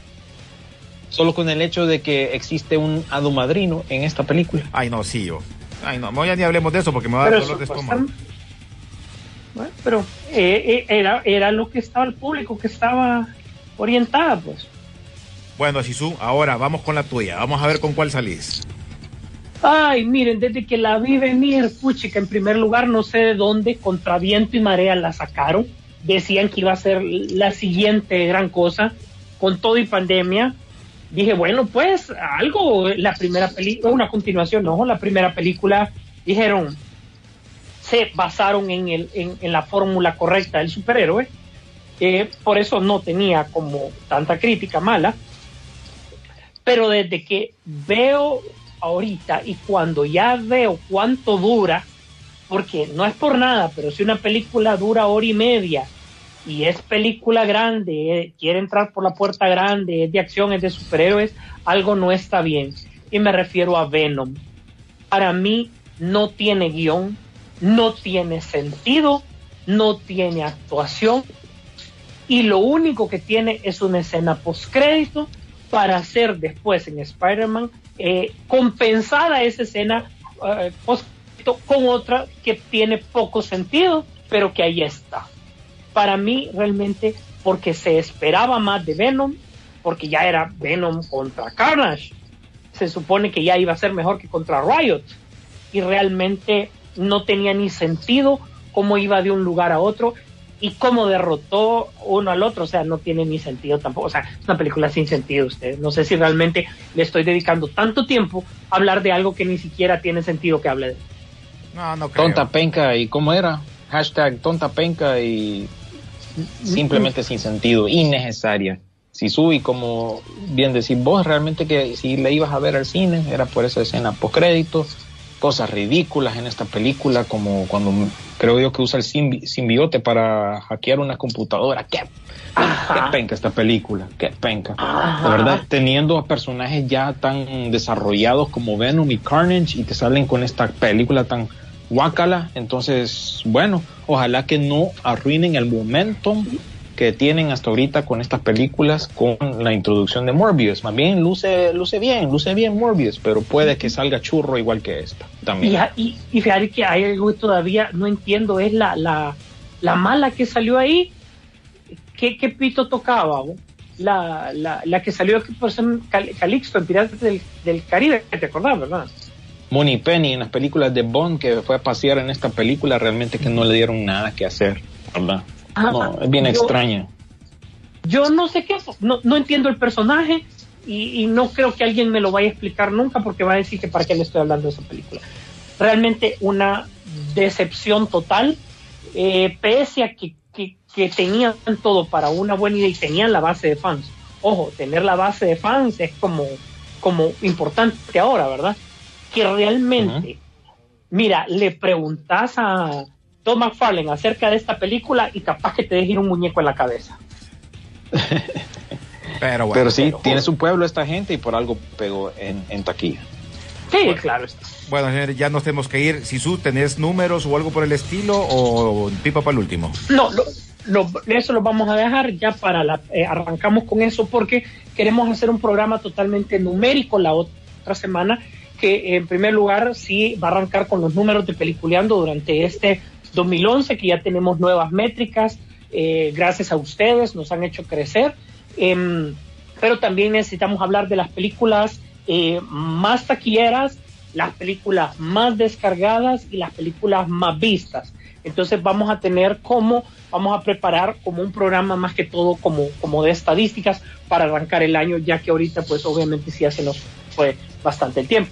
Solo con el hecho de que existe un hado madrino en esta película. Ay, no, sí, yo. Ay, no, no, ya ni hablemos de eso porque me va a dar Pero dolor de estómago. Bueno, pero eh, eh, era, era lo que estaba el público que estaba orientada, pues. Bueno, Sisu, ahora vamos con la tuya. Vamos a ver con cuál salís. Ay, miren, desde que la vi venir, puchica, en primer lugar, no sé de dónde, contra viento y marea la sacaron. Decían que iba a ser la siguiente gran cosa, con todo y pandemia. Dije, bueno, pues algo, la primera película, una continuación, no, la primera película, dijeron, se basaron en, el, en, en la fórmula correcta del superhéroe. Eh, por eso no tenía como tanta crítica mala. Pero desde que veo ahorita y cuando ya veo cuánto dura, porque no es por nada, pero si una película dura hora y media y es película grande, eh, quiere entrar por la puerta grande, es de acción, es de superhéroes, algo no está bien. Y me refiero a Venom. Para mí no tiene guion, no tiene sentido, no tiene actuación y lo único que tiene es una escena postcrédito para hacer después en Spider-Man eh, compensada esa escena eh, con otra que tiene poco sentido, pero que ahí está. Para mí realmente porque se esperaba más de Venom, porque ya era Venom contra Carnage. Se supone que ya iba a ser mejor que contra Riot y realmente no tenía ni sentido cómo iba de un lugar a otro y cómo derrotó uno al otro, o sea, no tiene ni sentido tampoco, o sea, es una película sin sentido usted, no sé si realmente le estoy dedicando tanto tiempo a hablar de algo que ni siquiera tiene sentido que hable de. No, no creo. Tonta penca y ¿cómo era? Hashtag tonta penca y simplemente sin sentido, innecesaria. Si subí, como bien decís vos, realmente que si le ibas a ver al cine era por esa escena post crédito, cosas ridículas en esta película, como cuando creo yo que usa el simbi- simbiote para hackear una computadora. ¿Qué, qué penca esta película, qué penca. Ajá. De verdad, teniendo a personajes ya tan desarrollados como Venom y Carnage y te salen con esta película tan guácala, entonces, bueno, ojalá que no arruinen el momentum que tienen hasta ahorita con estas películas con la introducción de Morbius. Más bien luce, luce bien, luce bien Morbius, pero puede que salga churro igual que esta. También. Y, y, y fíjate que hay algo que todavía no entiendo, es la, la, la mala que salió ahí. ¿Qué, qué pito tocaba? bo? La, la, la que salió aquí por ser Cal- Calixto en Piratas del, del Caribe, ¿te acordás, verdad? Money Penny en las películas de Bond que fue a pasear en esta película realmente que no le dieron nada que hacer, ¿verdad? Ah, No, es bien yo- extraña. Yo no sé qué es, no, no entiendo el personaje y, y no creo que alguien me lo vaya a explicar nunca porque va a decir que para qué le estoy hablando de esa película. Realmente una decepción total, eh, pese a que, que, que tenían todo para una buena idea y tenían la base de fans. Ojo, tener la base de fans es como, como importante ahora, ¿verdad? Que realmente, mira, le preguntas a Tom McFarlane acerca de esta película y capaz que te deje ir un muñeco en la cabeza. <laughs> Pero bueno. Pero sí, pero- tiene su pueblo esta gente y por algo pegó en, en taquilla. Sí, claro está. Bueno, señores, ya nos tenemos que ir. Sisu, ¿tenés números o algo por el estilo o pipa para el último? No, lo- lo- eso lo vamos a dejar ya para la. eh, arrancamos con eso porque queremos hacer un programa totalmente numérico la otra semana. Que en primer lugar sí va a arrancar con los números de Peliculeando durante este 2011, que ya tenemos nuevas métricas. eh, gracias a ustedes, nos han hecho crecer. Em, pero también necesitamos hablar de las películas eh, más taquilleras, las películas más descargadas y las películas más vistas. Entonces vamos a tener como, vamos a preparar como un programa más que todo como, como de estadísticas para arrancar el año, ya que ahorita pues obviamente sí ya se nos fue bastante el tiempo.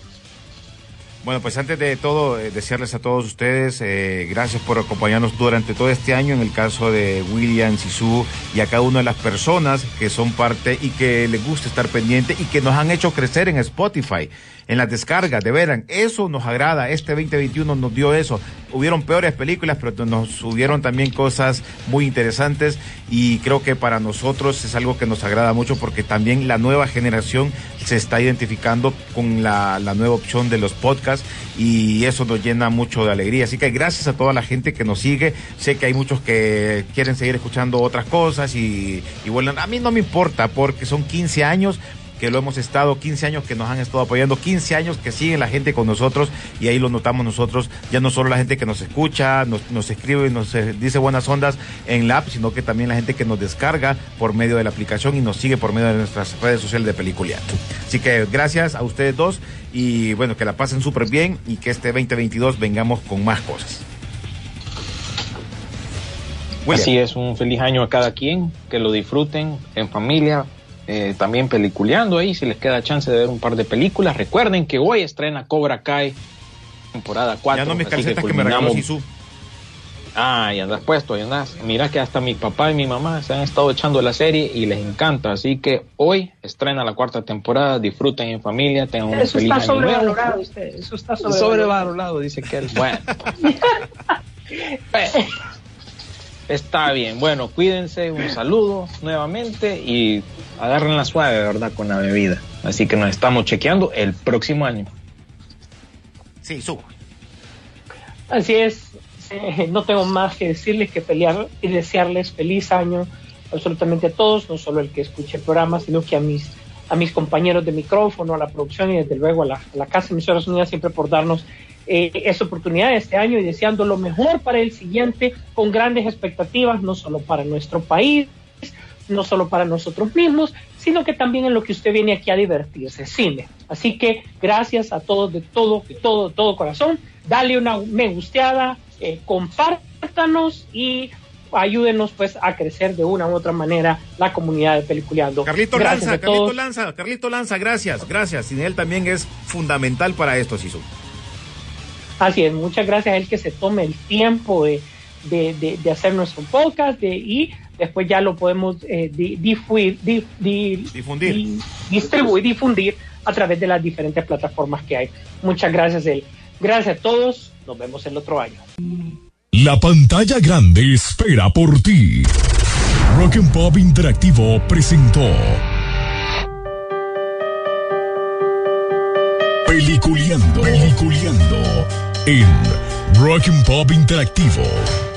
Bueno, pues antes de todo, eh, desearles a todos ustedes eh, gracias por acompañarnos durante todo este año, en el caso de William, Sisu y a cada una de las personas que son parte y que les gusta estar pendiente y que nos han hecho crecer en Spotify, en las descargas, de veran, eso nos agrada, este 2021 nos dio eso. Hubieron peores películas, pero nos hubieron también cosas muy interesantes y creo que para nosotros es algo que nos agrada mucho porque también la nueva generación se está identificando con la, nueva opción de los podcasts y eso nos llena mucho de alegría. Así que gracias a toda la gente que nos sigue. Sé que hay muchos que quieren seguir escuchando otras cosas y, y bueno, a mí no me importa porque son 15 años que lo hemos estado, 15 años que nos han estado apoyando, 15 años que siguen la gente con nosotros y ahí lo notamos nosotros, ya no solo la gente que nos escucha, nos, nos escribe y nos eh, dice buenas ondas en la app, sino que también la gente que nos descarga por medio de la aplicación y nos sigue por medio de nuestras redes sociales de Peliculiato. Así que gracias a ustedes dos y bueno, que la pasen súper bien y que este 2022 vengamos con más cosas. Así es, un feliz año a cada quien, que lo disfruten en familia, eh, también peliculeando ahí, si les queda chance de ver un par de películas. Recuerden que hoy estrena Cobra Kai, temporada 4. Ya no mis así calcetas que, me regaló Sisu. Ah, y andas puesto, y andas. Mira que hasta mi papá y mi mamá se han estado echando la serie y les encanta. Así que hoy estrena la cuarta temporada, disfruten en familia, tengan un Eso feliz está año nuevo. sobrevalorado, usted. Eso está sobrevalorado. Sobrevalorado, dice que él. Bueno. <laughs> Está bien. Bueno, cuídense. Un saludo nuevamente y agarren la suave, ¿verdad? Con la bebida. Así que nos estamos chequeando el próximo año. Sí, subo. Así es, eh, no tengo más que decirles que pelear y desearles feliz año absolutamente a todos, no solo el que escuche el programa, sino que a mis, a mis compañeros de micrófono, a la producción y desde luego a la, a la Casa de Emisoras Unidas siempre por darnos eh, esa oportunidad este año y deseando lo mejor para el siguiente con grandes expectativas, no solo para nuestro país, no solo para nosotros mismos, sino que también en lo que usted viene aquí a divertirse, cine. Así que gracias a todos de todo, de todo, de todo corazón. Dale una me gusteada, eh, compártanos y ayúdenos pues a crecer de una u otra manera la comunidad de Peliculeando. Carlito Gracias Lanza. Carlito Lanza, Carlito Lanza, gracias, gracias. Sin él también es fundamental para esto, Sisu. Así es, muchas gracias a él que se tome el tiempo de, de, de- de hacer nuestro podcast de, y después ya lo podemos eh, di- difuir- di- di- Difundir. di- distribuir, difundir a través de las diferentes plataformas que hay. Muchas gracias, él. Gracias a todos. Nos vemos el otro año. La pantalla grande espera por ti. Rock and Pop Interactivo presentó Peliculeando, Peliculeando en Rock and Pop Interactivo.